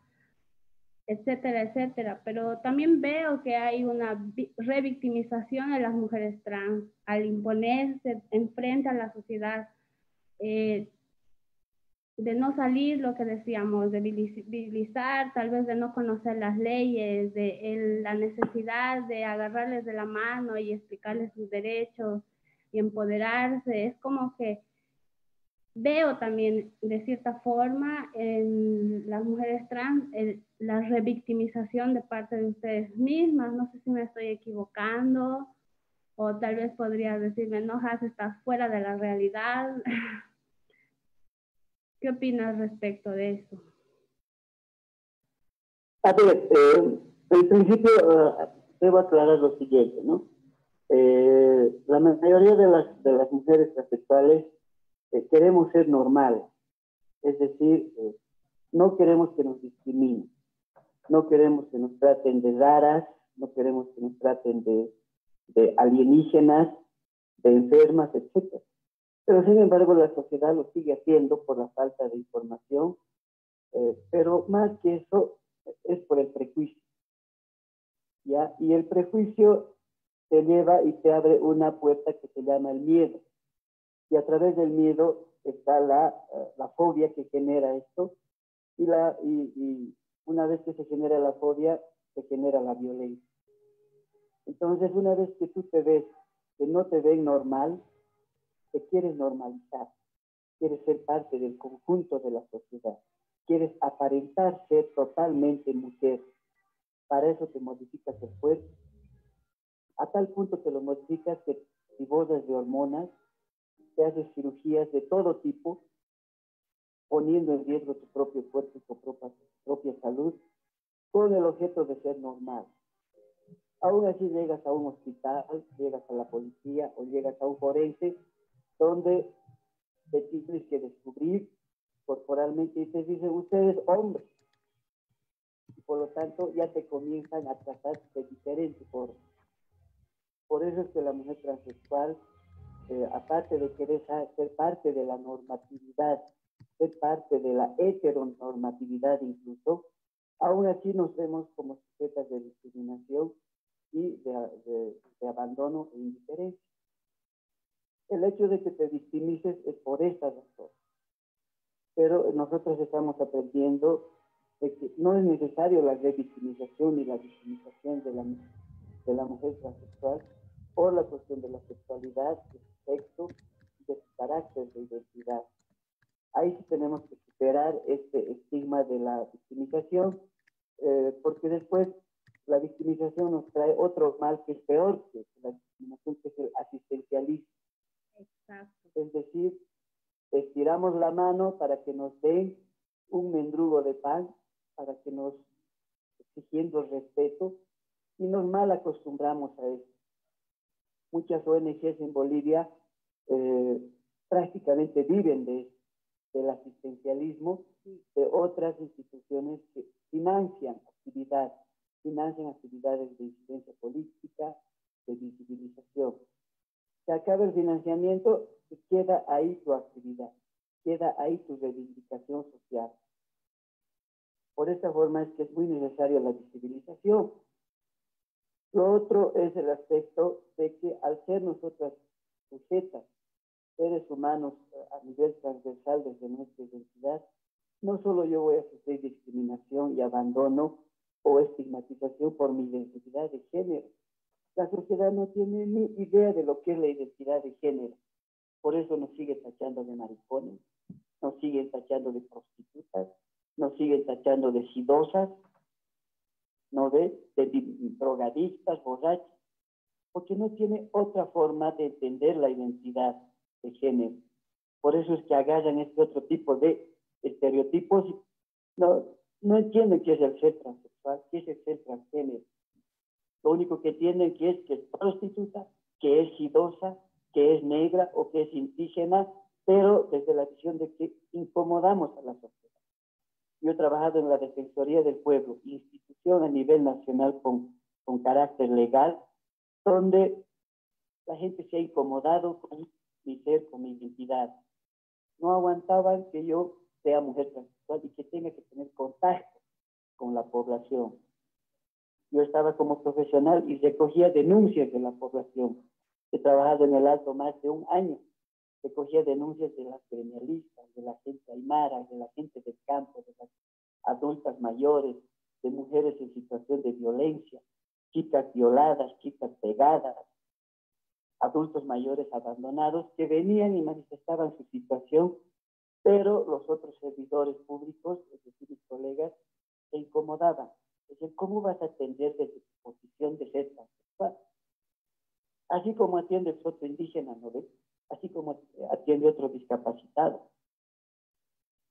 etcétera, etcétera. Pero también veo que hay una revictimización de las mujeres trans al imponerse enfrente a la sociedad, eh, de no salir, lo que decíamos, de visibilizar, tal vez de no conocer las leyes, de la necesidad de agarrarles de la mano y explicarles sus derechos y empoderarse. Es como que veo también de cierta forma en las mujeres trans la revictimización de parte de ustedes mismas. No sé si me estoy equivocando o tal vez podría decirme, no, Has, estás fuera de la realidad. ¿Qué opinas respecto de eso? A ver, eh, en principio uh, debo aclarar lo siguiente, ¿no? Eh, la mayoría de las, de las mujeres transexuales eh, queremos ser normales, es decir, eh, no queremos que nos discriminen, no queremos que nos traten de raras, no queremos que nos traten de, de alienígenas, de enfermas, etc. Pero sin embargo la sociedad lo sigue haciendo por la falta de información Eh, pero más que eso, es por el prejuicio. ¿ya? Y el prejuicio te lleva y te abre una puerta que se llama el miedo. Y a través del miedo está la, eh, la fobia que genera esto. Y, la, una vez que se genera la fobia, se genera la violencia. Entonces, una vez que tú te ves, que no te ven normal, te quieres normalizar, quieres ser parte del conjunto de la sociedad, quieres aparentar ser totalmente mujer. Para eso te modificas el cuerpo. A tal punto te lo modificas que si bodas de hormonas, te haces cirugías de todo tipo, poniendo en riesgo tu propio cuerpo y tu propia, propia salud, con el objeto de ser normal. Aún así llegas a un hospital, llegas a la policía o llegas a un forense donde te tienes que descubrir corporalmente y te dicen ustedes hombres. Y por lo tanto ya te comienzan a tratar de diferente forma. Por eso es que la mujer transexual, eh, aparte de querer ser parte de la normatividad, ser parte de la heteronormatividad incluso, aún así nos vemos como sujetas de discriminación y de, abandono e indiferencia. El hecho de que te victimices es por esta razón. Pero nosotros estamos aprendiendo de que no es necesario la revictimización y la victimización de la, de la mujer transexual por la cuestión de la sexualidad, de su sexo, de su carácter, de identidad. Ahí sí tenemos que superar este estigma de la victimización, eh, porque después la victimización nos trae otro mal que es peor que la discriminación, que es el asistencialismo. Exacto. Es decir, estiramos la mano para que nos den un mendrugo de pan, para que nos exigiendo respeto, y nos mal acostumbramos a eso. Muchas ONGs en Bolivia eh, prácticamente viven de, del asistencialismo, de otras instituciones que financian actividades financian actividades de incidencia política, de visibilización. Se acaba el financiamiento y queda ahí tu actividad, queda ahí tu reivindicación social. Por esta forma es que es muy necesaria la visibilización. Lo otro es el aspecto de que al ser nosotras sujetas, seres humanos eh, a nivel transversal desde nuestra identidad, no solo yo voy a sufrir discriminación y abandono o estigmatización por mi identidad de género. La sociedad no tiene ni idea de lo que es la identidad de género. Por eso nos sigue tachando de maricones, nos siguen tachando de prostitutas, nos siguen tachando de sidosas, ¿no? De drogadictas, borrachas, porque no tiene otra forma de entender la identidad de género. Por eso es que agarran este otro tipo de estereotipos. No, no entienden qué es el ser transexual, qué es el ser transgénero. Lo único que entienden que es que es prostituta, que es idosa, que es negra o que es indígena, pero desde la visión de que incomodamos a la sociedad. Yo he trabajado en la Defensoría del Pueblo, institución a nivel nacional con, con carácter legal, donde la gente se ha incomodado con mi ser, con mi identidad. No aguantaban que yo sea mujer transexual y que tenga que tener contacto con la población. Yo estaba como profesional y recogía denuncias de la población. He trabajado en el alto más de un año. Recogía denuncias de las gremialistas, de la gente aymara, de la gente del campo, de las adultas mayores, de mujeres en situación de violencia, chicas violadas, chicas pegadas, adultos mayores abandonados que venían y manifestaban su situación pero los otros servidores públicos, es decir, mis colegas, se incomodaban. Decían, ¿cómo vas a atender desde tu posición de ser transexual? Así como atiende el otro indígena, ¿no ves? Así como atiende otro discapacitado.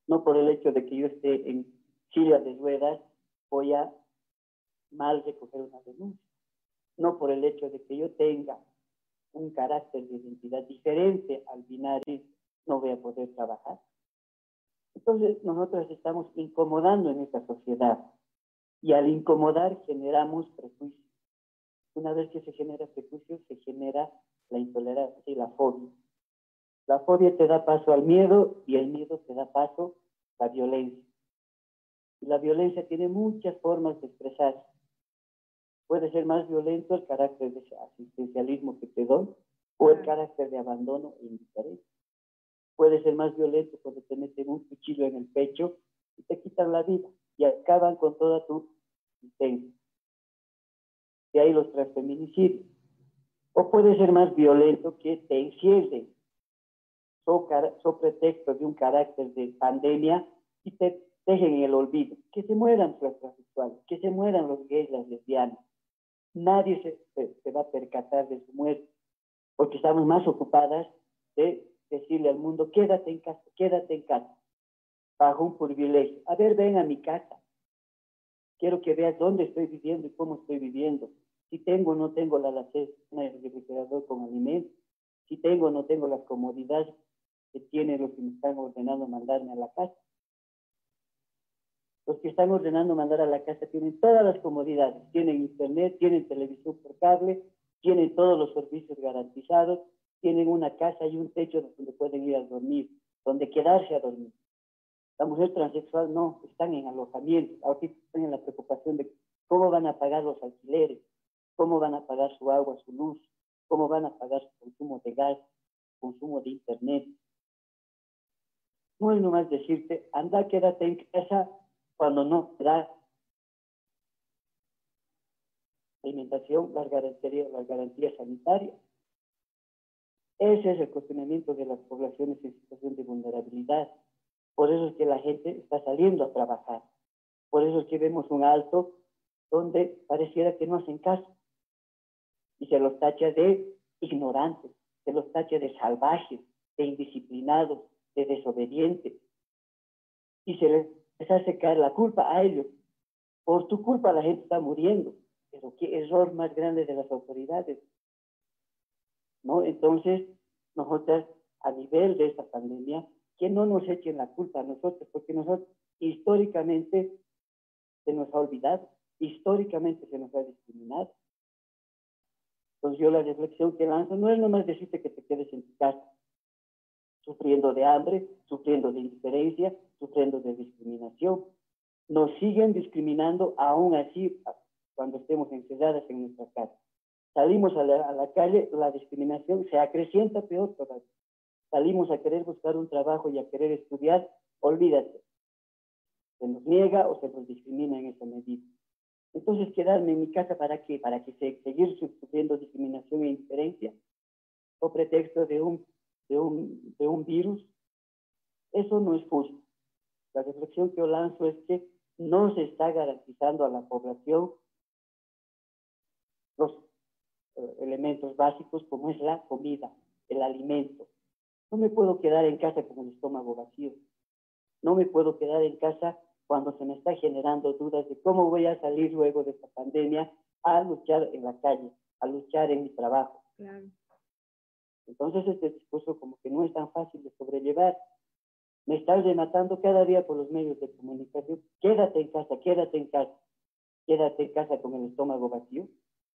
No por el hecho de que yo esté en silla de ruedas, voy a mal recoger una denuncia. No por el hecho de que yo tenga un carácter de identidad diferente al binario, no voy a poder trabajar. Entonces nosotros estamos incomodando en esta sociedad y al incomodar generamos prejuicios. Una vez que se genera prejuicio, se genera la intolerancia y la fobia. La fobia te da paso al miedo y el miedo te da paso a la violencia. Y la violencia tiene muchas formas de expresarse. Puede ser más violento el carácter de asistencialismo que te doy o el carácter de abandono e indiferencia. Puede ser más violento cuando te meten un cuchillo en el pecho y te quitan la vida y acaban con toda tu existencia. De ahí los transfeminicidios. O puede ser más violento que te encierren so, pretexto de un carácter de pandemia y te dejen en el olvido. Que se mueran los transexuales, que se mueran los gays, las lesbianas. Nadie se, se va a percatar de su muerte porque estamos más ocupadas de decirle al mundo, quédate en casa, quédate en casa, bajo un privilegio. A ver, ven a mi casa. Quiero que veas dónde estoy viviendo y cómo estoy viviendo si tengo o no tengo la alacena el refrigerador con alimentos, si tengo o no tengo las comodidades que tienen los que me están ordenando mandarme a la casa. Los que están ordenando mandar a la casa tienen todas las comodidades, tienen internet, tienen televisión por cable, tienen todos los servicios garantizados, tienen una casa y un techo donde pueden ir a dormir, donde quedarse a dormir. La mujer transexual no, están en alojamiento, ahora están en la preocupación de cómo van a pagar los alquileres, cómo van a pagar su agua, su luz, cómo van a pagar su consumo de gas, consumo de internet. No es nomás decirte, anda, quédate en casa cuando no da alimentación, las garantías, las garantías sanitarias. Ese es el cuestionamiento de las poblaciones en situación de vulnerabilidad. Por eso es que la gente está saliendo a trabajar. Por eso es que vemos un alto donde pareciera que no hacen caso y se los tacha de ignorantes, se los tacha de salvajes, de indisciplinados, de desobedientes. Y se les hace caer la culpa a ellos. Por tu culpa la gente está muriendo. Pero qué error más grande de las autoridades. ¿No? Entonces, nosotras, a nivel de esta pandemia, que no nos echen la culpa a nosotros, porque nosotros históricamente se nos ha olvidado, históricamente se nos ha discriminado. Entonces yo la reflexión que lanzo no es nomás decirte que te quedes en tu casa, sufriendo de hambre, sufriendo de indiferencia, sufriendo de discriminación. Nos siguen discriminando aún así cuando estemos encerradas en nuestra casa. Salimos a la, a la calle, la discriminación se acrecienta peor todavía. Salimos a querer buscar un trabajo y a querer estudiar, olvídate. Se nos niega o se nos discrimina en esa medida. Entonces, quedarme en mi casa para qué? Para que se, seguir sufriendo discriminación e indiferencia o pretexto de un, de, un, de un virus. Eso no es justo. La reflexión que yo lanzo es que no se está garantizando a la población los eh, elementos básicos como es la comida, el alimento. No me puedo quedar en casa con el estómago vacío. No me puedo quedar en casa cuando se me está generando dudas de cómo voy a salir luego de esta pandemia a luchar en la calle, a luchar en mi trabajo. Claro. Entonces este discurso como que no es tan fácil de sobrellevar. Me están rematando cada día por los medios de comunicación. Quédate en casa, quédate en casa. Quédate en casa con el estómago vacío.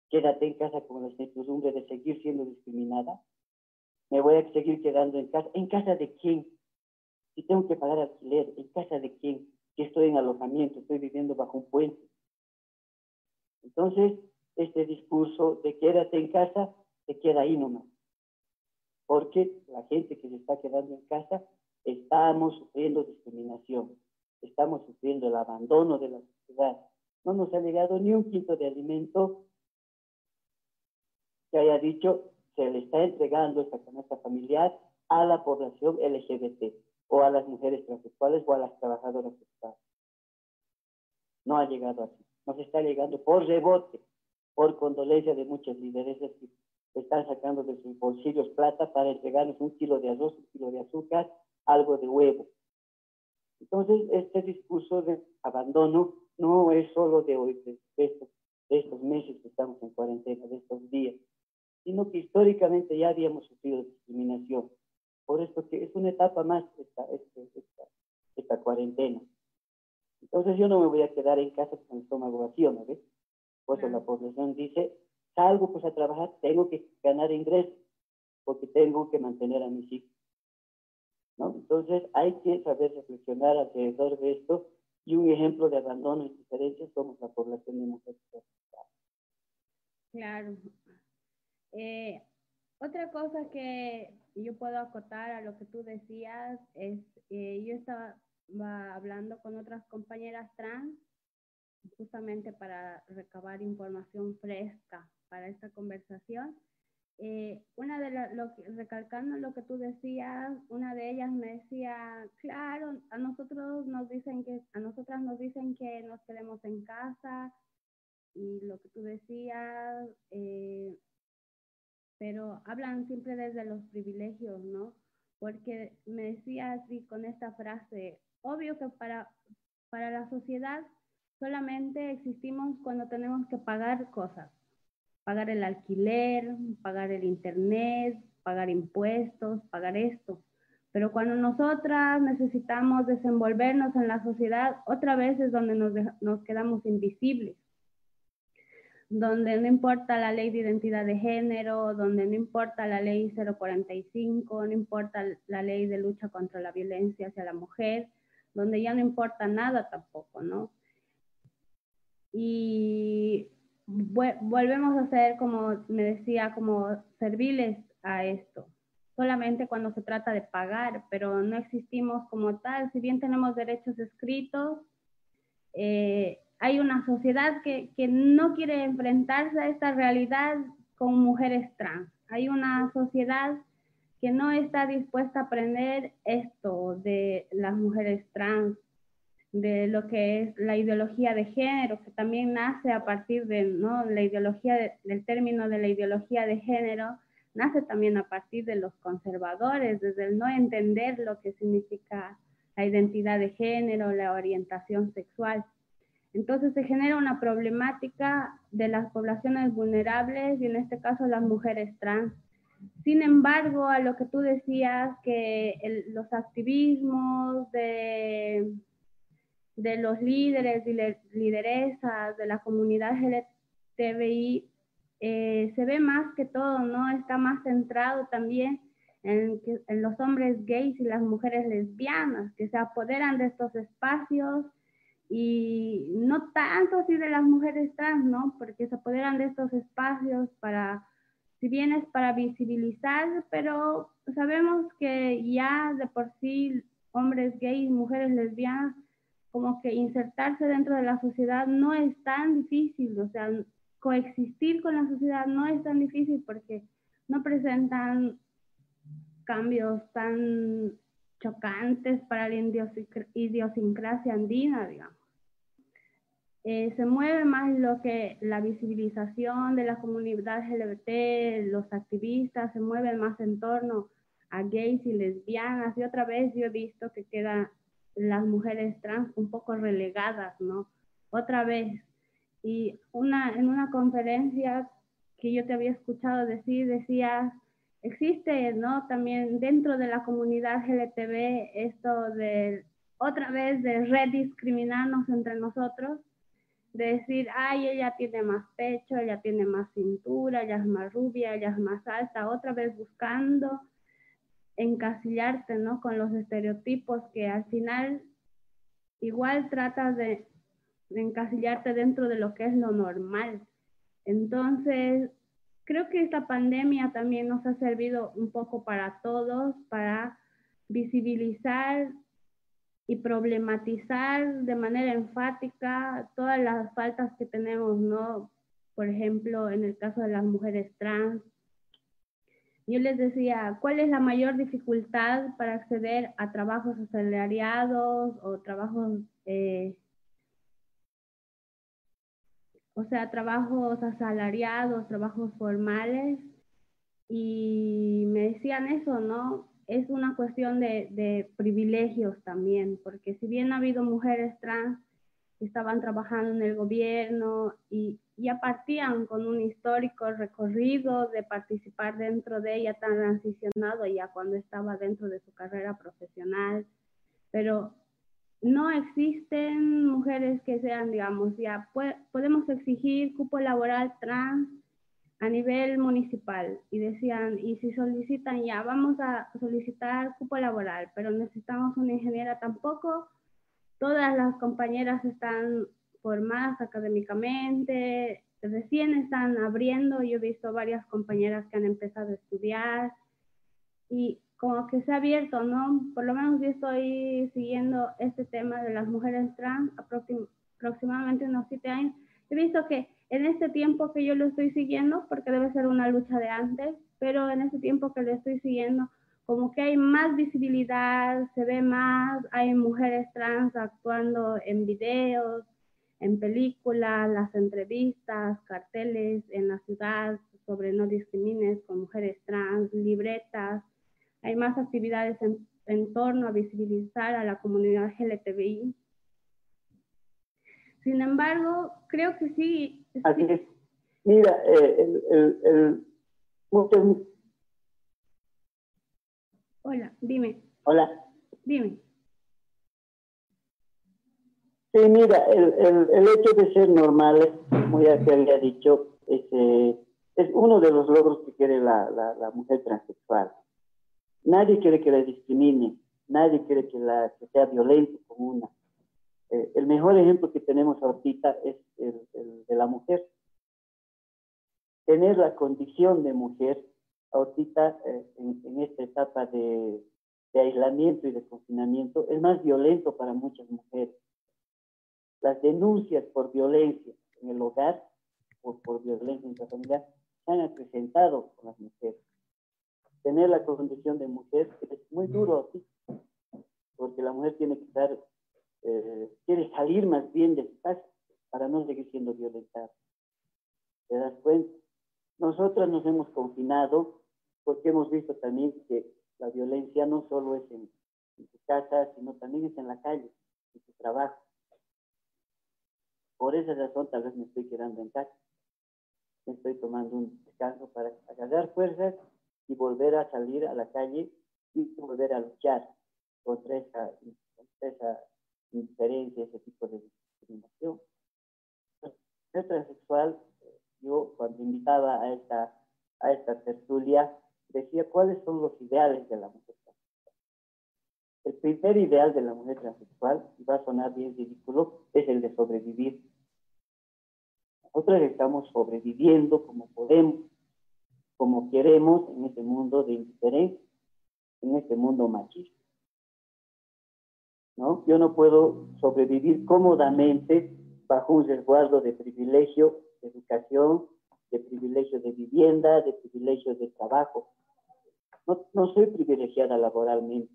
Quédate en casa con la incertidumbre de seguir siendo discriminada. Me voy a seguir quedando en casa. ¿En casa de quién? Si tengo que pagar alquiler, ¿en casa de quién? que estoy en alojamiento, estoy viviendo bajo un puente. Entonces, este discurso de quédate en casa, se queda ahí nomás. Porque la gente que se está quedando en casa, estamos sufriendo discriminación, estamos sufriendo el abandono de la sociedad. No nos ha llegado ni un quinto de alimento que haya dicho se le está entregando esta canasta familiar a la población LGBT o a las mujeres transexuales o a las trabajadoras sexuales. No ha llegado así. Nos está llegando por rebote, por condolencia de muchas lideresas que están sacando de sus bolsillos plata para entregarnos un kilo de arroz, un kilo de azúcar, algo de huevo. Entonces, este discurso de abandono no es solo de hoy, de estos, de estos meses que estamos en cuarentena, de estos días, sino que históricamente ya habíamos sufrido discriminación por esto que es una etapa más esta, esta, esta, cuarentena. Entonces yo no me voy a quedar en casa con el estómago vacío, ¿no ves? Por eso la población dice, salgo pues a trabajar, tengo que ganar ingresos, porque tengo que mantener a mis hijos. ¿no? Entonces hay que saber reflexionar alrededor de esto y un ejemplo de abandono y diferencia somos la población de mujeres. Claro. Eh, otra cosa que yo puedo acotar a lo que tú decías es, eh, yo estaba hablando con otras compañeras trans justamente para recabar información fresca para esta conversación. Eh, una de lo, recalcando lo que tú decías, una de ellas me decía, claro, a nosotros nos dicen que, a nosotras nos dicen que nos quedemos en casa y lo que tú decías, eh, pero hablan siempre desde los privilegios, ¿no? Porque me decía así con esta frase, obvio que para, para la sociedad solamente existimos cuando tenemos que pagar cosas, pagar el alquiler, pagar el internet, pagar impuestos, pagar esto. Pero cuando nosotras necesitamos desenvolvernos en la sociedad, otra vez es donde nos, nos quedamos invisibles donde no importa la ley de identidad de género, donde no importa la ley 045, no importa la ley de lucha contra la violencia hacia la mujer, donde ya no importa nada tampoco, ¿no? Y volvemos a ser, como me decía, como serviles a esto, solamente cuando se trata de pagar, pero no existimos como tal, si bien tenemos derechos escritos, eh, hay una sociedad que, que no quiere enfrentarse a esta realidad con mujeres trans. Hay una sociedad que no está dispuesta a aprender esto de las mujeres trans, de lo que es la ideología de género, que también nace a partir de ¿no? la ideología del término de la ideología de género, nace también a partir de los conservadores, desde el no entender lo que significa la identidad de género, la orientación sexual. Entonces se genera una problemática de las poblaciones vulnerables y en este caso las mujeres trans. Sin embargo, a lo que tú decías, que los activismos de, de los líderes y lideresas de la comunidad LGTBI eh, se ve más que todo, ¿no? Está más centrado también en, los hombres gays y las mujeres lesbianas, que se apoderan de estos espacios y no tanto así de las mujeres trans, ¿no? Porque se apoderan de estos espacios para, si bien es para visibilizar, pero sabemos que ya de por sí hombres gays, mujeres lesbianas, como que insertarse dentro de la sociedad no es tan difícil, o sea, coexistir con la sociedad no es tan difícil porque no presentan cambios tan chocantes para la idiosincrasia andina, digamos. Eh, se mueve más lo que la visibilización de la comunidad LGBT, los activistas se mueven más en torno a gays y lesbianas. Y otra vez yo he visto que quedan las mujeres trans un poco relegadas, ¿no? Otra vez. Y una, en una conferencia que yo te había escuchado decir, decías, existe, ¿no? También dentro de la comunidad LGTB esto de, otra vez, de rediscriminarnos entre nosotros de decir, ay, ella tiene más pecho, ella tiene más cintura, ella es más rubia, ella es más alta, otra vez buscando encasillarte, ¿no? Con los estereotipos que al final igual tratas de, de encasillarte dentro de lo que es lo normal. Entonces, creo que esta pandemia también nos ha servido un poco para todos, para visibilizar y problematizar de manera enfática todas las faltas que tenemos, ¿no? Por ejemplo, en el caso de las mujeres trans. Yo les decía, ¿cuál es la mayor dificultad para acceder a trabajos asalariados o trabajos, eh, o sea, trabajos asalariados, trabajos formales? Y me decían eso, ¿no? es una cuestión de, privilegios también, porque si bien ha habido mujeres trans estaban trabajando en el gobierno y ya partían con un histórico recorrido de participar dentro de ella tan transicionado ya cuando estaba dentro de su carrera profesional, pero no existen mujeres que sean, digamos, ya podemos exigir cupo laboral trans a nivel municipal y decían, y si solicitan ya, vamos a solicitar cupo laboral, pero necesitamos una ingeniera tampoco, todas las compañeras están formadas académicamente, recién están abriendo, yo he visto varias compañeras que han empezado a estudiar y como que se ha abierto, ¿no? Por lo menos yo estoy siguiendo este tema de las mujeres trans aproximadamente unos siete años. He visto que en este tiempo que yo lo estoy siguiendo, porque debe ser una lucha de antes, pero en este tiempo que lo estoy siguiendo, como que hay más visibilidad, se ve más, hay mujeres trans actuando en videos, en películas, las entrevistas, carteles en la ciudad sobre no discrimines con mujeres trans, libretas. Hay más actividades en, torno a visibilizar a la comunidad LGTBI. Sin embargo, creo que sí. Así es. Mira, eh, el, el, el, Hola, dime. Hola. Dime. Sí, mira, el, el, el, hecho de ser normales, como ya te había dicho, es, eh, es uno de los logros que quiere la, la, la, mujer transexual. Nadie quiere que la discrimine, nadie quiere que, la, que sea violento como una. Eh, el mejor ejemplo que tenemos ahorita es el, el, de la mujer. Tener la condición de mujer ahorita eh, en, en, esta etapa de, de aislamiento y de confinamiento es más violento para muchas mujeres las denuncias por violencia en el hogar o por violencia intrafamiliar se han acrecentado con las mujeres. Tener la condición de mujer es muy duro así, porque la mujer tiene que estar, eh, quiere salir más bien de su casa para no seguir siendo violentada. ¿Te das cuenta? Nosotras nos hemos confinado porque hemos visto también que la violencia no solo es en, en su casa, sino también es en la calle, en su trabajo. Por esa razón tal vez me estoy quedando en casa. Estoy tomando un descanso para agarrar fuerzas y volver a salir a la calle y volver a luchar contra esa, contra esa indiferencia, ese tipo de discriminación. El transexual, yo cuando invitaba a esta, a esta tertulia, decía cuáles son los ideales de la mujer transexual. El primer ideal de la mujer transexual, y va a sonar bien ridículo, es el de sobrevivir nosotros estamos sobreviviendo como podemos, como queremos en este mundo de indiferencia, en este mundo machista. ¿No? Yo no puedo sobrevivir cómodamente bajo un resguardo de privilegio de educación, de privilegio de vivienda, de privilegio de trabajo. No, no soy privilegiada laboralmente,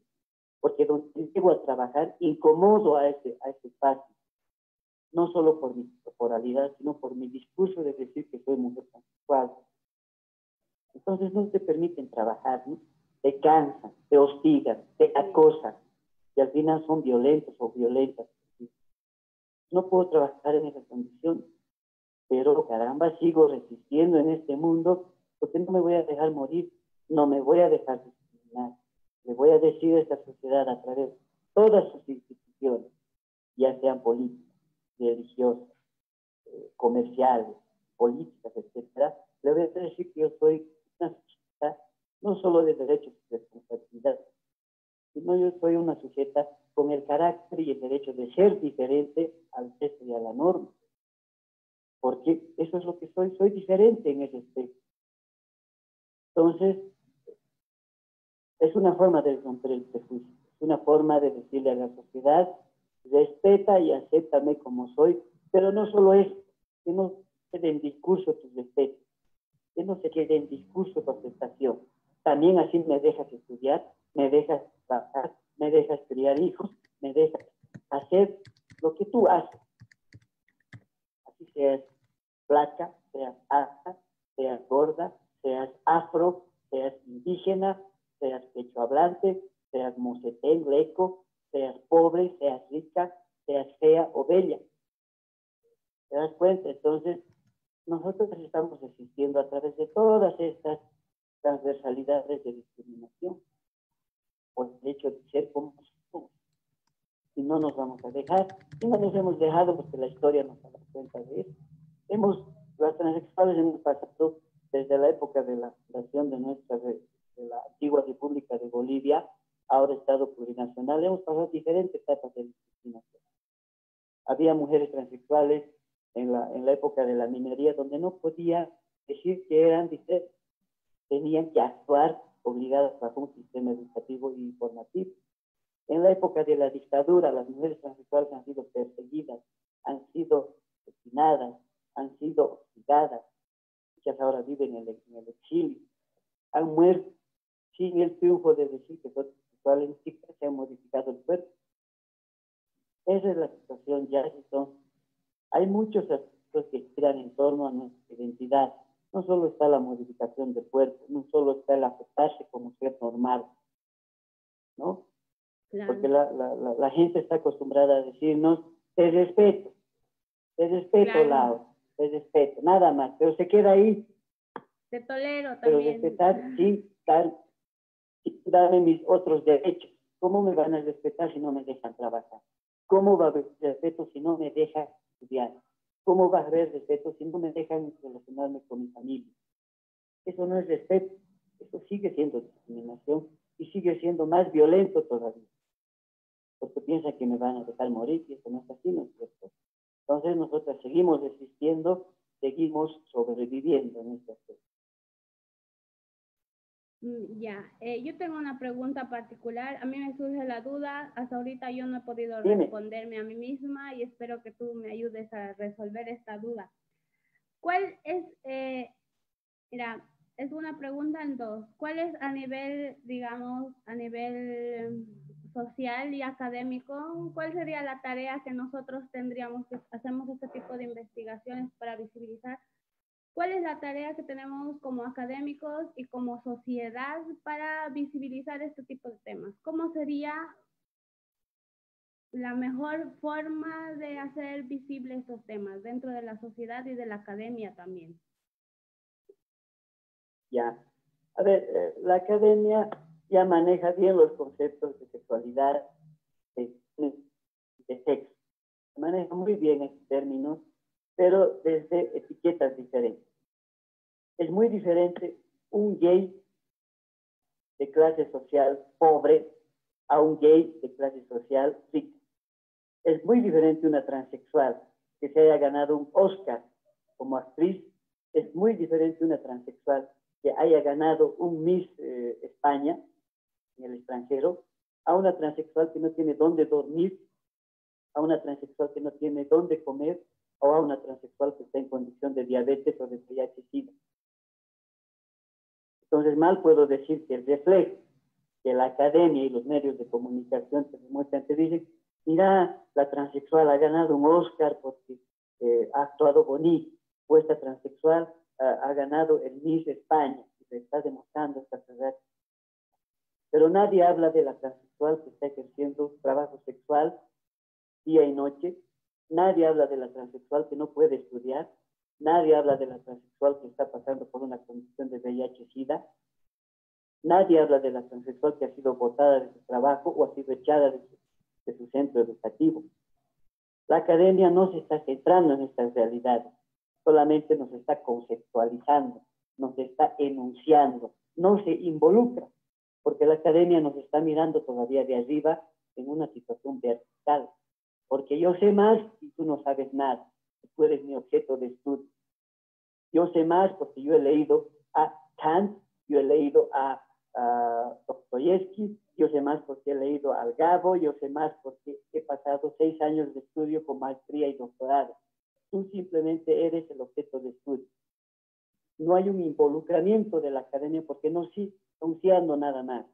porque donde llego a trabajar incomodo a ese, a ese espacio no solo por mi corporalidad, sino por mi discurso de decir que soy mujer transexual. Entonces no te permiten trabajar, ¿no? te cansan, te hostigan, te acosan, y al final son violentos o violentas. No puedo trabajar en esas condiciones, pero caramba, sigo resistiendo en este mundo porque no me voy a dejar morir, no me voy a dejar discriminar. Le voy a decir a esta sociedad a través de todas sus instituciones, ya sean políticas, religiosas, eh, comerciales, políticas, etcétera, le voy a decir que yo soy una sujeta no solo de derechos y responsabilidad, sino yo soy una sujeta con el carácter y el derecho de ser diferente al texto y a la norma. Porque eso es lo que soy, soy diferente en ese aspecto. Entonces, es una forma de romper el prejuicio, es una forma de decirle a la sociedad respeta y acéptame como soy, pero no solo eso, que no quede en discurso tu respeto, que no se quede en discurso tu aceptación. También así me dejas estudiar, me dejas trabajar, me dejas criar hijos, me dejas hacer lo que tú haces. Así seas flaca, seas alta, seas gorda, seas afro, seas indígena, seas pecho hablante, seas mocetén, leco, seas pobre, seas rica, seas fea o bella. ¿Te das cuenta? Entonces, nosotros estamos existiendo a través de todas estas transversalidades de discriminación por el hecho de ser como somos. Y no nos vamos a dejar, y no nos hemos dejado porque la historia nos da cuenta de eso. Hemos, las transexuales hemos pasado desde la época de la fundación de nuestra, de la antigua República de Bolivia, ahora Estado plurinacional, hemos pasado diferentes etapas de discriminación. Había mujeres transexuales en la, en la época de la minería donde no podía decir que eran dice, tenían que actuar obligadas bajo un sistema educativo y formativo. En la época de la dictadura, las mujeres transexuales han sido perseguidas, han sido asesinadas, han sido hostigadas, muchas ahora viven en en el exilio, han muerto sin el triunfo de decir que son sexuales, se ha modificado el cuerpo. Esa es la situación ya. Son, hay muchos aspectos que giran en torno a nuestra identidad. No solo está la modificación del cuerpo, no solo está el aceptarse como ser normal, ¿no? Porque la, la, la, gente está acostumbrada a decirnos, te respeto, te respeto, claro. Lau, te respeto, nada más, pero se queda ahí. Te tolero también. Pero respetar sin dar, sin darme mis otros derechos. ¿Cómo me van a respetar si no me dejan trabajar? ¿Cómo va a haber respeto si no me dejan estudiar? ¿Cómo va a haber respeto si no me dejan relacionarme con mi familia? Eso no es respeto, eso sigue siendo discriminación y sigue siendo más violento todavía. Porque piensan que me van a dejar morir y eso no es así, ¿no es cierto? Entonces nosotros seguimos existiendo, seguimos sobreviviendo en este aspecto. Mm, ya, eh, yo tengo una pregunta particular. A mí me surge la duda. Hasta ahorita yo no he podido responderme a mí misma y espero que tú me ayudes a resolver esta duda. ¿Cuál es, eh, mira, es una pregunta en dos. ¿Cuál es a nivel, digamos, a nivel social y académico, cuál sería la tarea que nosotros tendríamos que hacemos este tipo de investigaciones para visibilizar ¿Cuál es la tarea que tenemos como académicos y como sociedad para visibilizar este tipo de temas? ¿Cómo sería la mejor forma de hacer visibles estos temas dentro de la sociedad y de la academia también? Ya. A ver, eh, la academia ya maneja bien los conceptos de sexualidad, de, de sexo. Maneja muy bien estos términos, pero desde etiquetas diferentes. Es muy diferente un gay de clase social pobre a un gay de clase social rica. Es muy diferente una transexual que se haya ganado un Oscar como actriz. Es muy diferente una transexual que haya ganado un Miss eh, España en el extranjero a una transexual que no tiene dónde dormir, a una transexual que no tiene dónde comer o a una transexual que está en condición de diabetes o de VIH-Sida. Entonces, mal puedo decir que el reflejo que la academia y los medios de comunicación te demuestran, te dicen, mira, la transexual ha ganado un Oscar porque eh, ha actuado bonito, o esta transexual ah, ha ganado el Miss España, y te está demostrando esta verdad. Pero nadie habla de la transexual que está ejerciendo trabajo sexual día y noche, nadie habla de la transexual que no puede estudiar, Nadie habla de la transexual que está pasando por una condición de VIH-Sida. Nadie habla de la transexual que ha sido botada de su trabajo o ha sido echada de su, de su centro educativo. La academia no se está centrando en estas realidades, solamente nos está conceptualizando, nos está enunciando, no se involucra, porque la academia nos está mirando todavía de arriba en una situación vertical, porque yo sé más y tú no sabes nada tú eres mi objeto de estudio. Yo sé más porque yo he leído a Kant, yo he leído a, Dostoyevsky, yo sé más porque he leído al Gabo, yo sé más porque he pasado seis años de estudio con maestría y doctorado. Tú simplemente eres el objeto de estudio. No hay un involucramiento de la academia porque no sí anunciando nada más.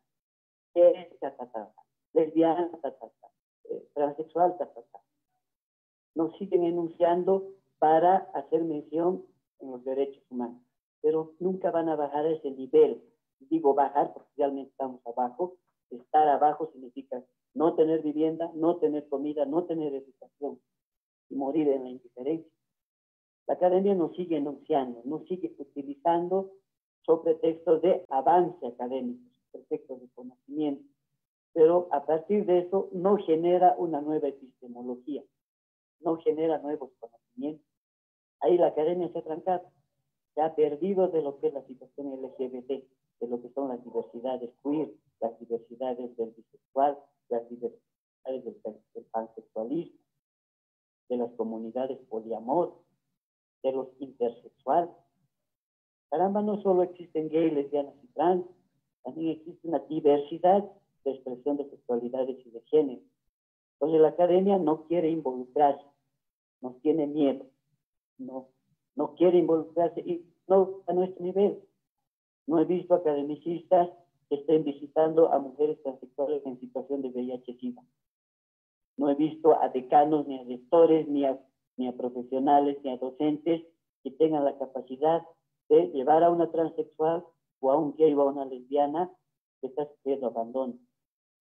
Es ta, lesbiana, ta, eh, transexual, ta, nos siguen enunciando para hacer mención en los derechos humanos, pero nunca van a bajar ese nivel. Digo bajar porque realmente estamos abajo. Estar abajo significa no tener vivienda, no tener comida, no tener educación y morir en la indiferencia. La academia nos sigue enunciando, nos sigue utilizando sobre textos de avance académico, pretextos de conocimiento, pero a partir de eso no genera una nueva epistemología no genera nuevos conocimientos. Ahí la academia se ha trancado, se ha perdido de lo que es la situación LGBT, de lo que son las diversidades queer, las diversidades del bisexual, las diversidades del, pansexualismo. de las comunidades poliamor, de los intersexuales. Caramba, no solo existen gays, lesbianas y trans, también existe una diversidad de expresión de sexualidades y de género. Entonces la academia no quiere involucrarse, nos tiene miedo, no, no quiere involucrarse y no a nuestro nivel. No he visto academicistas que estén visitando a mujeres transexuales en situación de VIH-Sida. No he visto a decanos, ni a rectores, ni a, ni a profesionales, ni a docentes que tengan la capacidad de llevar a una transexual o a un gay o a una lesbiana que está sufriendo abandono.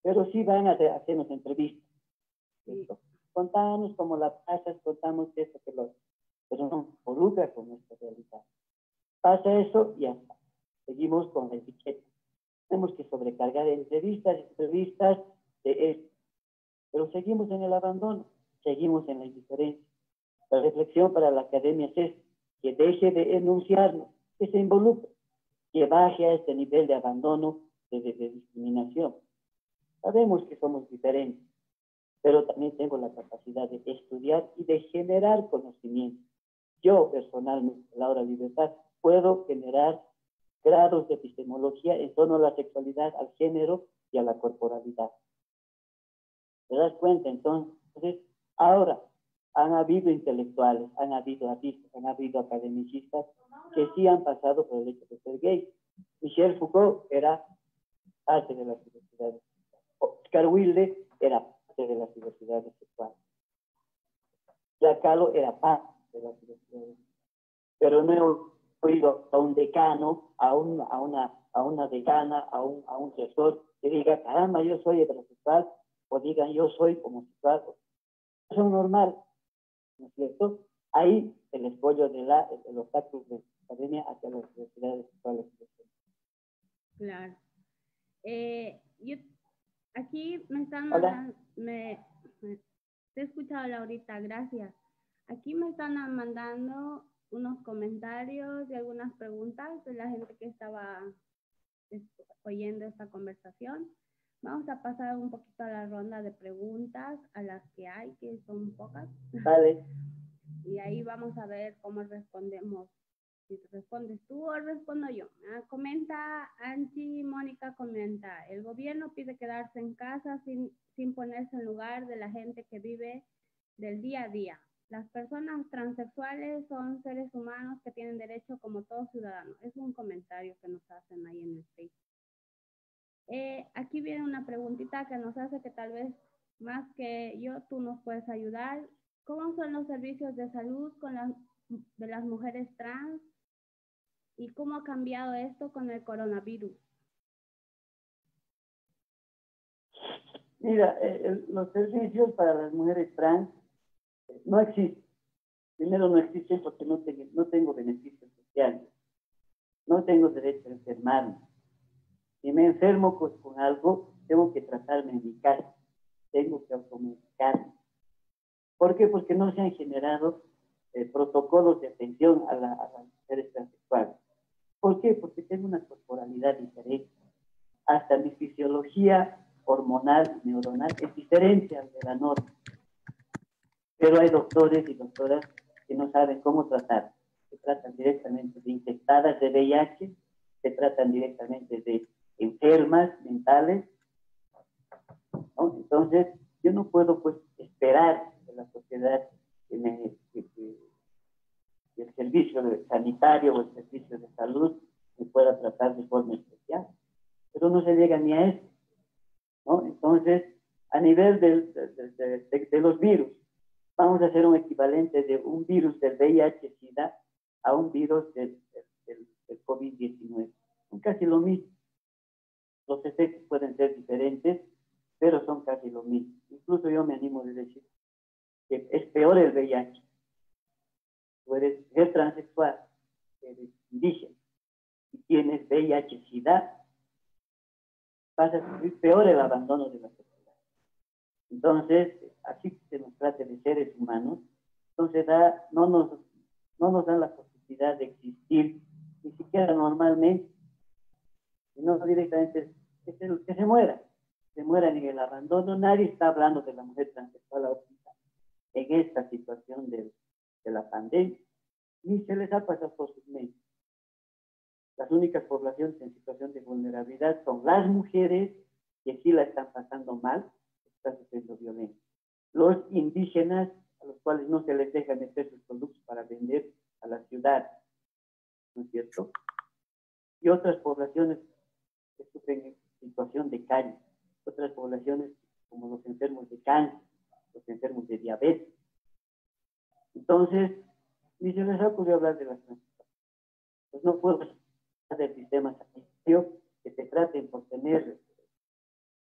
Pero sí van a hacernos entrevistas. Contamos cómo la pasas, contamos esto que lo pero no involucra con nuestra realidad. Pasa eso y hasta. Seguimos con la etiqueta. Tenemos que sobrecargar entrevistas, entrevistas de esto. Pero seguimos en el abandono, seguimos en la indiferencia. La reflexión para la academia es que deje de enunciarnos, que se involucre, que baje a este nivel de abandono, de discriminación. Sabemos que somos diferentes, pero también tengo la capacidad de estudiar y de generar conocimiento. Yo personalmente, Laura Libertad, puedo generar grados de epistemología en torno a la sexualidad, al género y a la corporalidad. ¿Te das cuenta? Entonces, ahora han habido intelectuales, han habido artistas, han habido academicistas que sí han pasado por el hecho de ser gay. Michel Foucault era parte de las universidades. Oscar Wilde era parte de las diversidades sexuales. Jack era parte de las diversidades Pero no he oído a un decano, a, un, a, una, a una decana, a un, a un gestor que diga, caramba, yo soy heterosexual, o digan, yo soy homosexual. Eso es normal, ¿no es cierto? Ahí el escollo de la, los actos de academia hacia las universidades sexuales. Claro. Eh, yo Aquí me están mandando, me, te he escuchado Laurita, gracias. Aquí me están mandando unos comentarios y algunas preguntas de la gente que estaba oyendo esta conversación. Vamos a pasar un poquito a la ronda de preguntas, a las que hay, que son pocas. Vale. y ahí vamos a ver cómo respondemos respondes tú o respondo yo. Ah, comenta Angie Mónica, comenta, el gobierno pide quedarse en casa sin, sin ponerse en lugar de la gente que vive del día a día. Las personas transexuales son seres humanos que tienen derecho como todos ciudadanos. Es un comentario que nos hacen ahí en el Facebook. Eh, aquí viene una preguntita que nos hace que tal vez más que yo tú nos puedes ayudar. ¿Cómo son los servicios de salud con las, de las mujeres trans? ¿Y cómo ha cambiado esto con el coronavirus? Mira, eh, los servicios para las mujeres trans eh, no existen. Primero no existen porque no, tengo, beneficios sociales. No tengo derecho a enfermarme. Si me enfermo con algo, tengo que tratarme en mi casa. Tengo que automedicarme. ¿Por qué? Porque no se han generado eh, protocolos de atención a, a las mujeres transexuales. ¿Por qué? Porque tengo una corporalidad diferente. Hasta mi fisiología hormonal, neuronal, es diferente al de la norma. Pero hay doctores y doctoras que no saben cómo tratar. Se tratan directamente de infectadas de VIH, se tratan directamente de enfermas mentales. Entonces, yo no puedo pues esperar de la sociedad que me, el servicio sanitario o el servicio de salud se pueda tratar de forma especial. Pero no se llega ni a eso. Entonces, a nivel de, de, los virus, vamos a hacer un equivalente de un virus del VIH-Sida a un virus del, del COVID-19. Son casi lo mismo. Los efectos pueden ser diferentes, pero son casi lo mismo. Incluso yo me animo a decir que es peor el VIH tú eres mujer transexual, eres indígena y tienes VIH-Sida, vas a sufrir peor el abandono de la sociedad. Entonces, así se nos trata de seres humanos, entonces da, no, nos, no nos dan la posibilidad de existir ni siquiera normalmente, sino directamente que se, que se muera, se mueran en el abandono. Nadie está hablando de la mujer transexual en esta situación de, de la pandemia, ni se les ha pasado por sus mentes. Las únicas poblaciones en situación de vulnerabilidad son las mujeres, que sí la están pasando mal, están sufriendo violencia. Los indígenas, a los cuales no se les deja meter sus productos para vender a la ciudad, ¿no es cierto? Y otras poblaciones que sufren en situación de calle, otras poblaciones como los enfermos de cáncer, los enfermos de diabetes. Entonces, ni se les ha ocurrido hablar de las transiciones. Pues no puedo del sistema sanitario que te traten por tener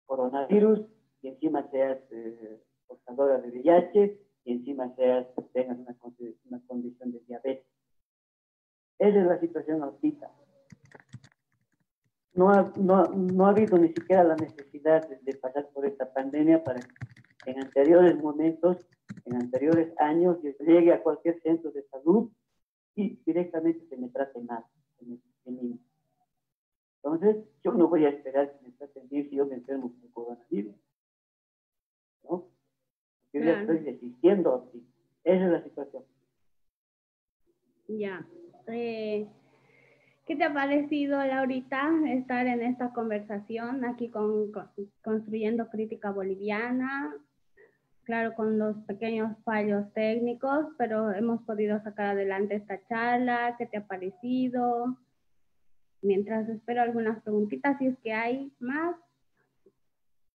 coronavirus y encima seas eh, portadora de VIH y encima seas, tengas una, una condición de diabetes. Esa es la situación ahorita. No ha, no, no ha habido ni siquiera la necesidad de, de, pasar por esta pandemia para que en anteriores momentos, en anteriores años, yo llegue a cualquier centro de salud y directamente se me trate mal. Entonces, yo no voy a esperar que me traten bien si yo me enfermo con coronavirus. ¿No? Yo ya estoy desistiendo. Esa es la situación. Ya. Eh, ¿Qué te ha parecido, Laurita, estar en esta conversación aquí con, con, Construyendo Crítica Boliviana? Claro, con los pequeños fallos técnicos, pero hemos podido sacar adelante esta charla. ¿Qué te ha parecido? Mientras espero algunas preguntitas, si es que hay más.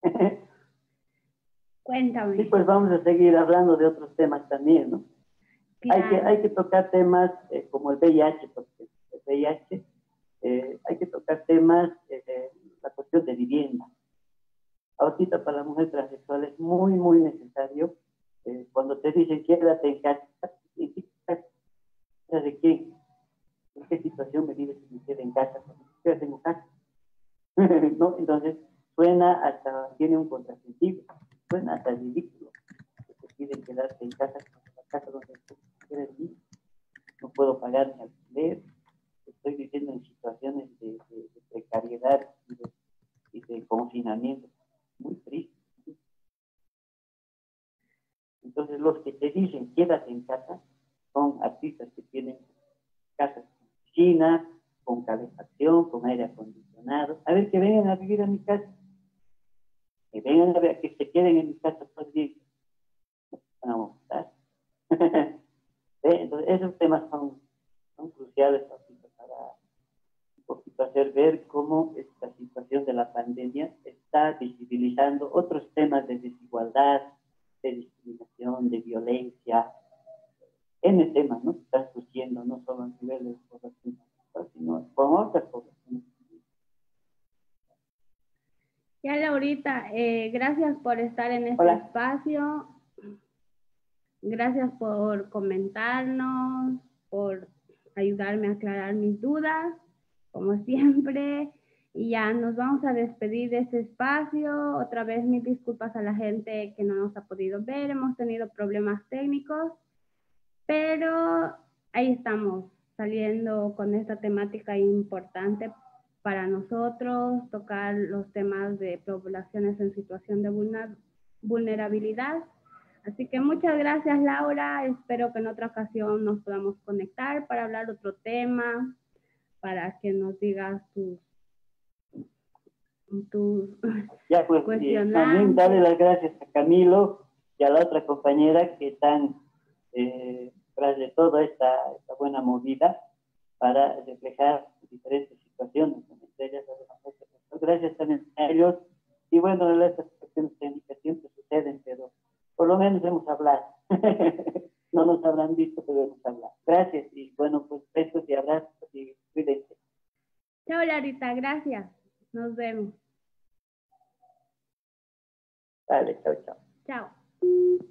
Cuéntame. Sí, pues vamos a seguir hablando de otros temas también, ¿no? Hay, que, hay que tocar temas eh, como el VIH, porque el VIH, eh, hay que tocar temas, eh, la cuestión de vivienda. Ahorita para la mujer transexual es muy, muy necesario, eh, cuando te dicen quédate en casa, ¿de quién? ¿En qué situación me dices que me quede en casa? ¿Qué en casa? Entonces, suena hasta, tiene un contrasentido, suena hasta ridículo, te piden quedarte en casa, la casa donde quieres. No puedo pagar mi alquiler, estoy viviendo en situaciones de, de, de precariedad y de, confinamiento muy triste. Entonces, los que te dicen quédate en casa son artistas que tienen casas piscina, con calefacción, con aire acondicionado. A ver, que vengan a vivir a mi casa. Que vengan a ver, que se queden en mi casa todo el día. Vamos a Entonces, esos temas son, son cruciales para poquito hacer ver cómo esta situación de la pandemia está visibilizando otros temas de desigualdad, de discriminación, de violencia, N temas, ¿no? Están surgiendo no solo a nivel de población, sino con otras poblaciones. Ya, Laurita, eh, gracias por estar en este Hola. espacio. Gracias por comentarnos, por ayudarme a aclarar mis dudas, como siempre. Y ya nos vamos a despedir de este espacio. Otra vez mis disculpas a la gente que no nos ha podido ver. Hemos tenido problemas técnicos. Pero ahí estamos, saliendo con esta temática importante para nosotros, tocar los temas de poblaciones en situación de vulnerabilidad. Así que muchas gracias Laura, espero que en otra ocasión nos podamos conectar para hablar otro tema, para que nos digas tus, tus ya, pues, También darle las gracias a Camilo y a la otra compañera que están eh, de toda esta, esta, buena movida para reflejar diferentes situaciones, entre ellas Gracias también a ellos. Y bueno, estas cuestiones técnicas siempre suceden, pero por lo menos hemos hablado. no nos habrán visto, pero hemos hablado. Gracias y bueno, pues besos y abrazos y cuídense. Chao, Larita, gracias. Nos vemos. Vale, chao, chao. Chao.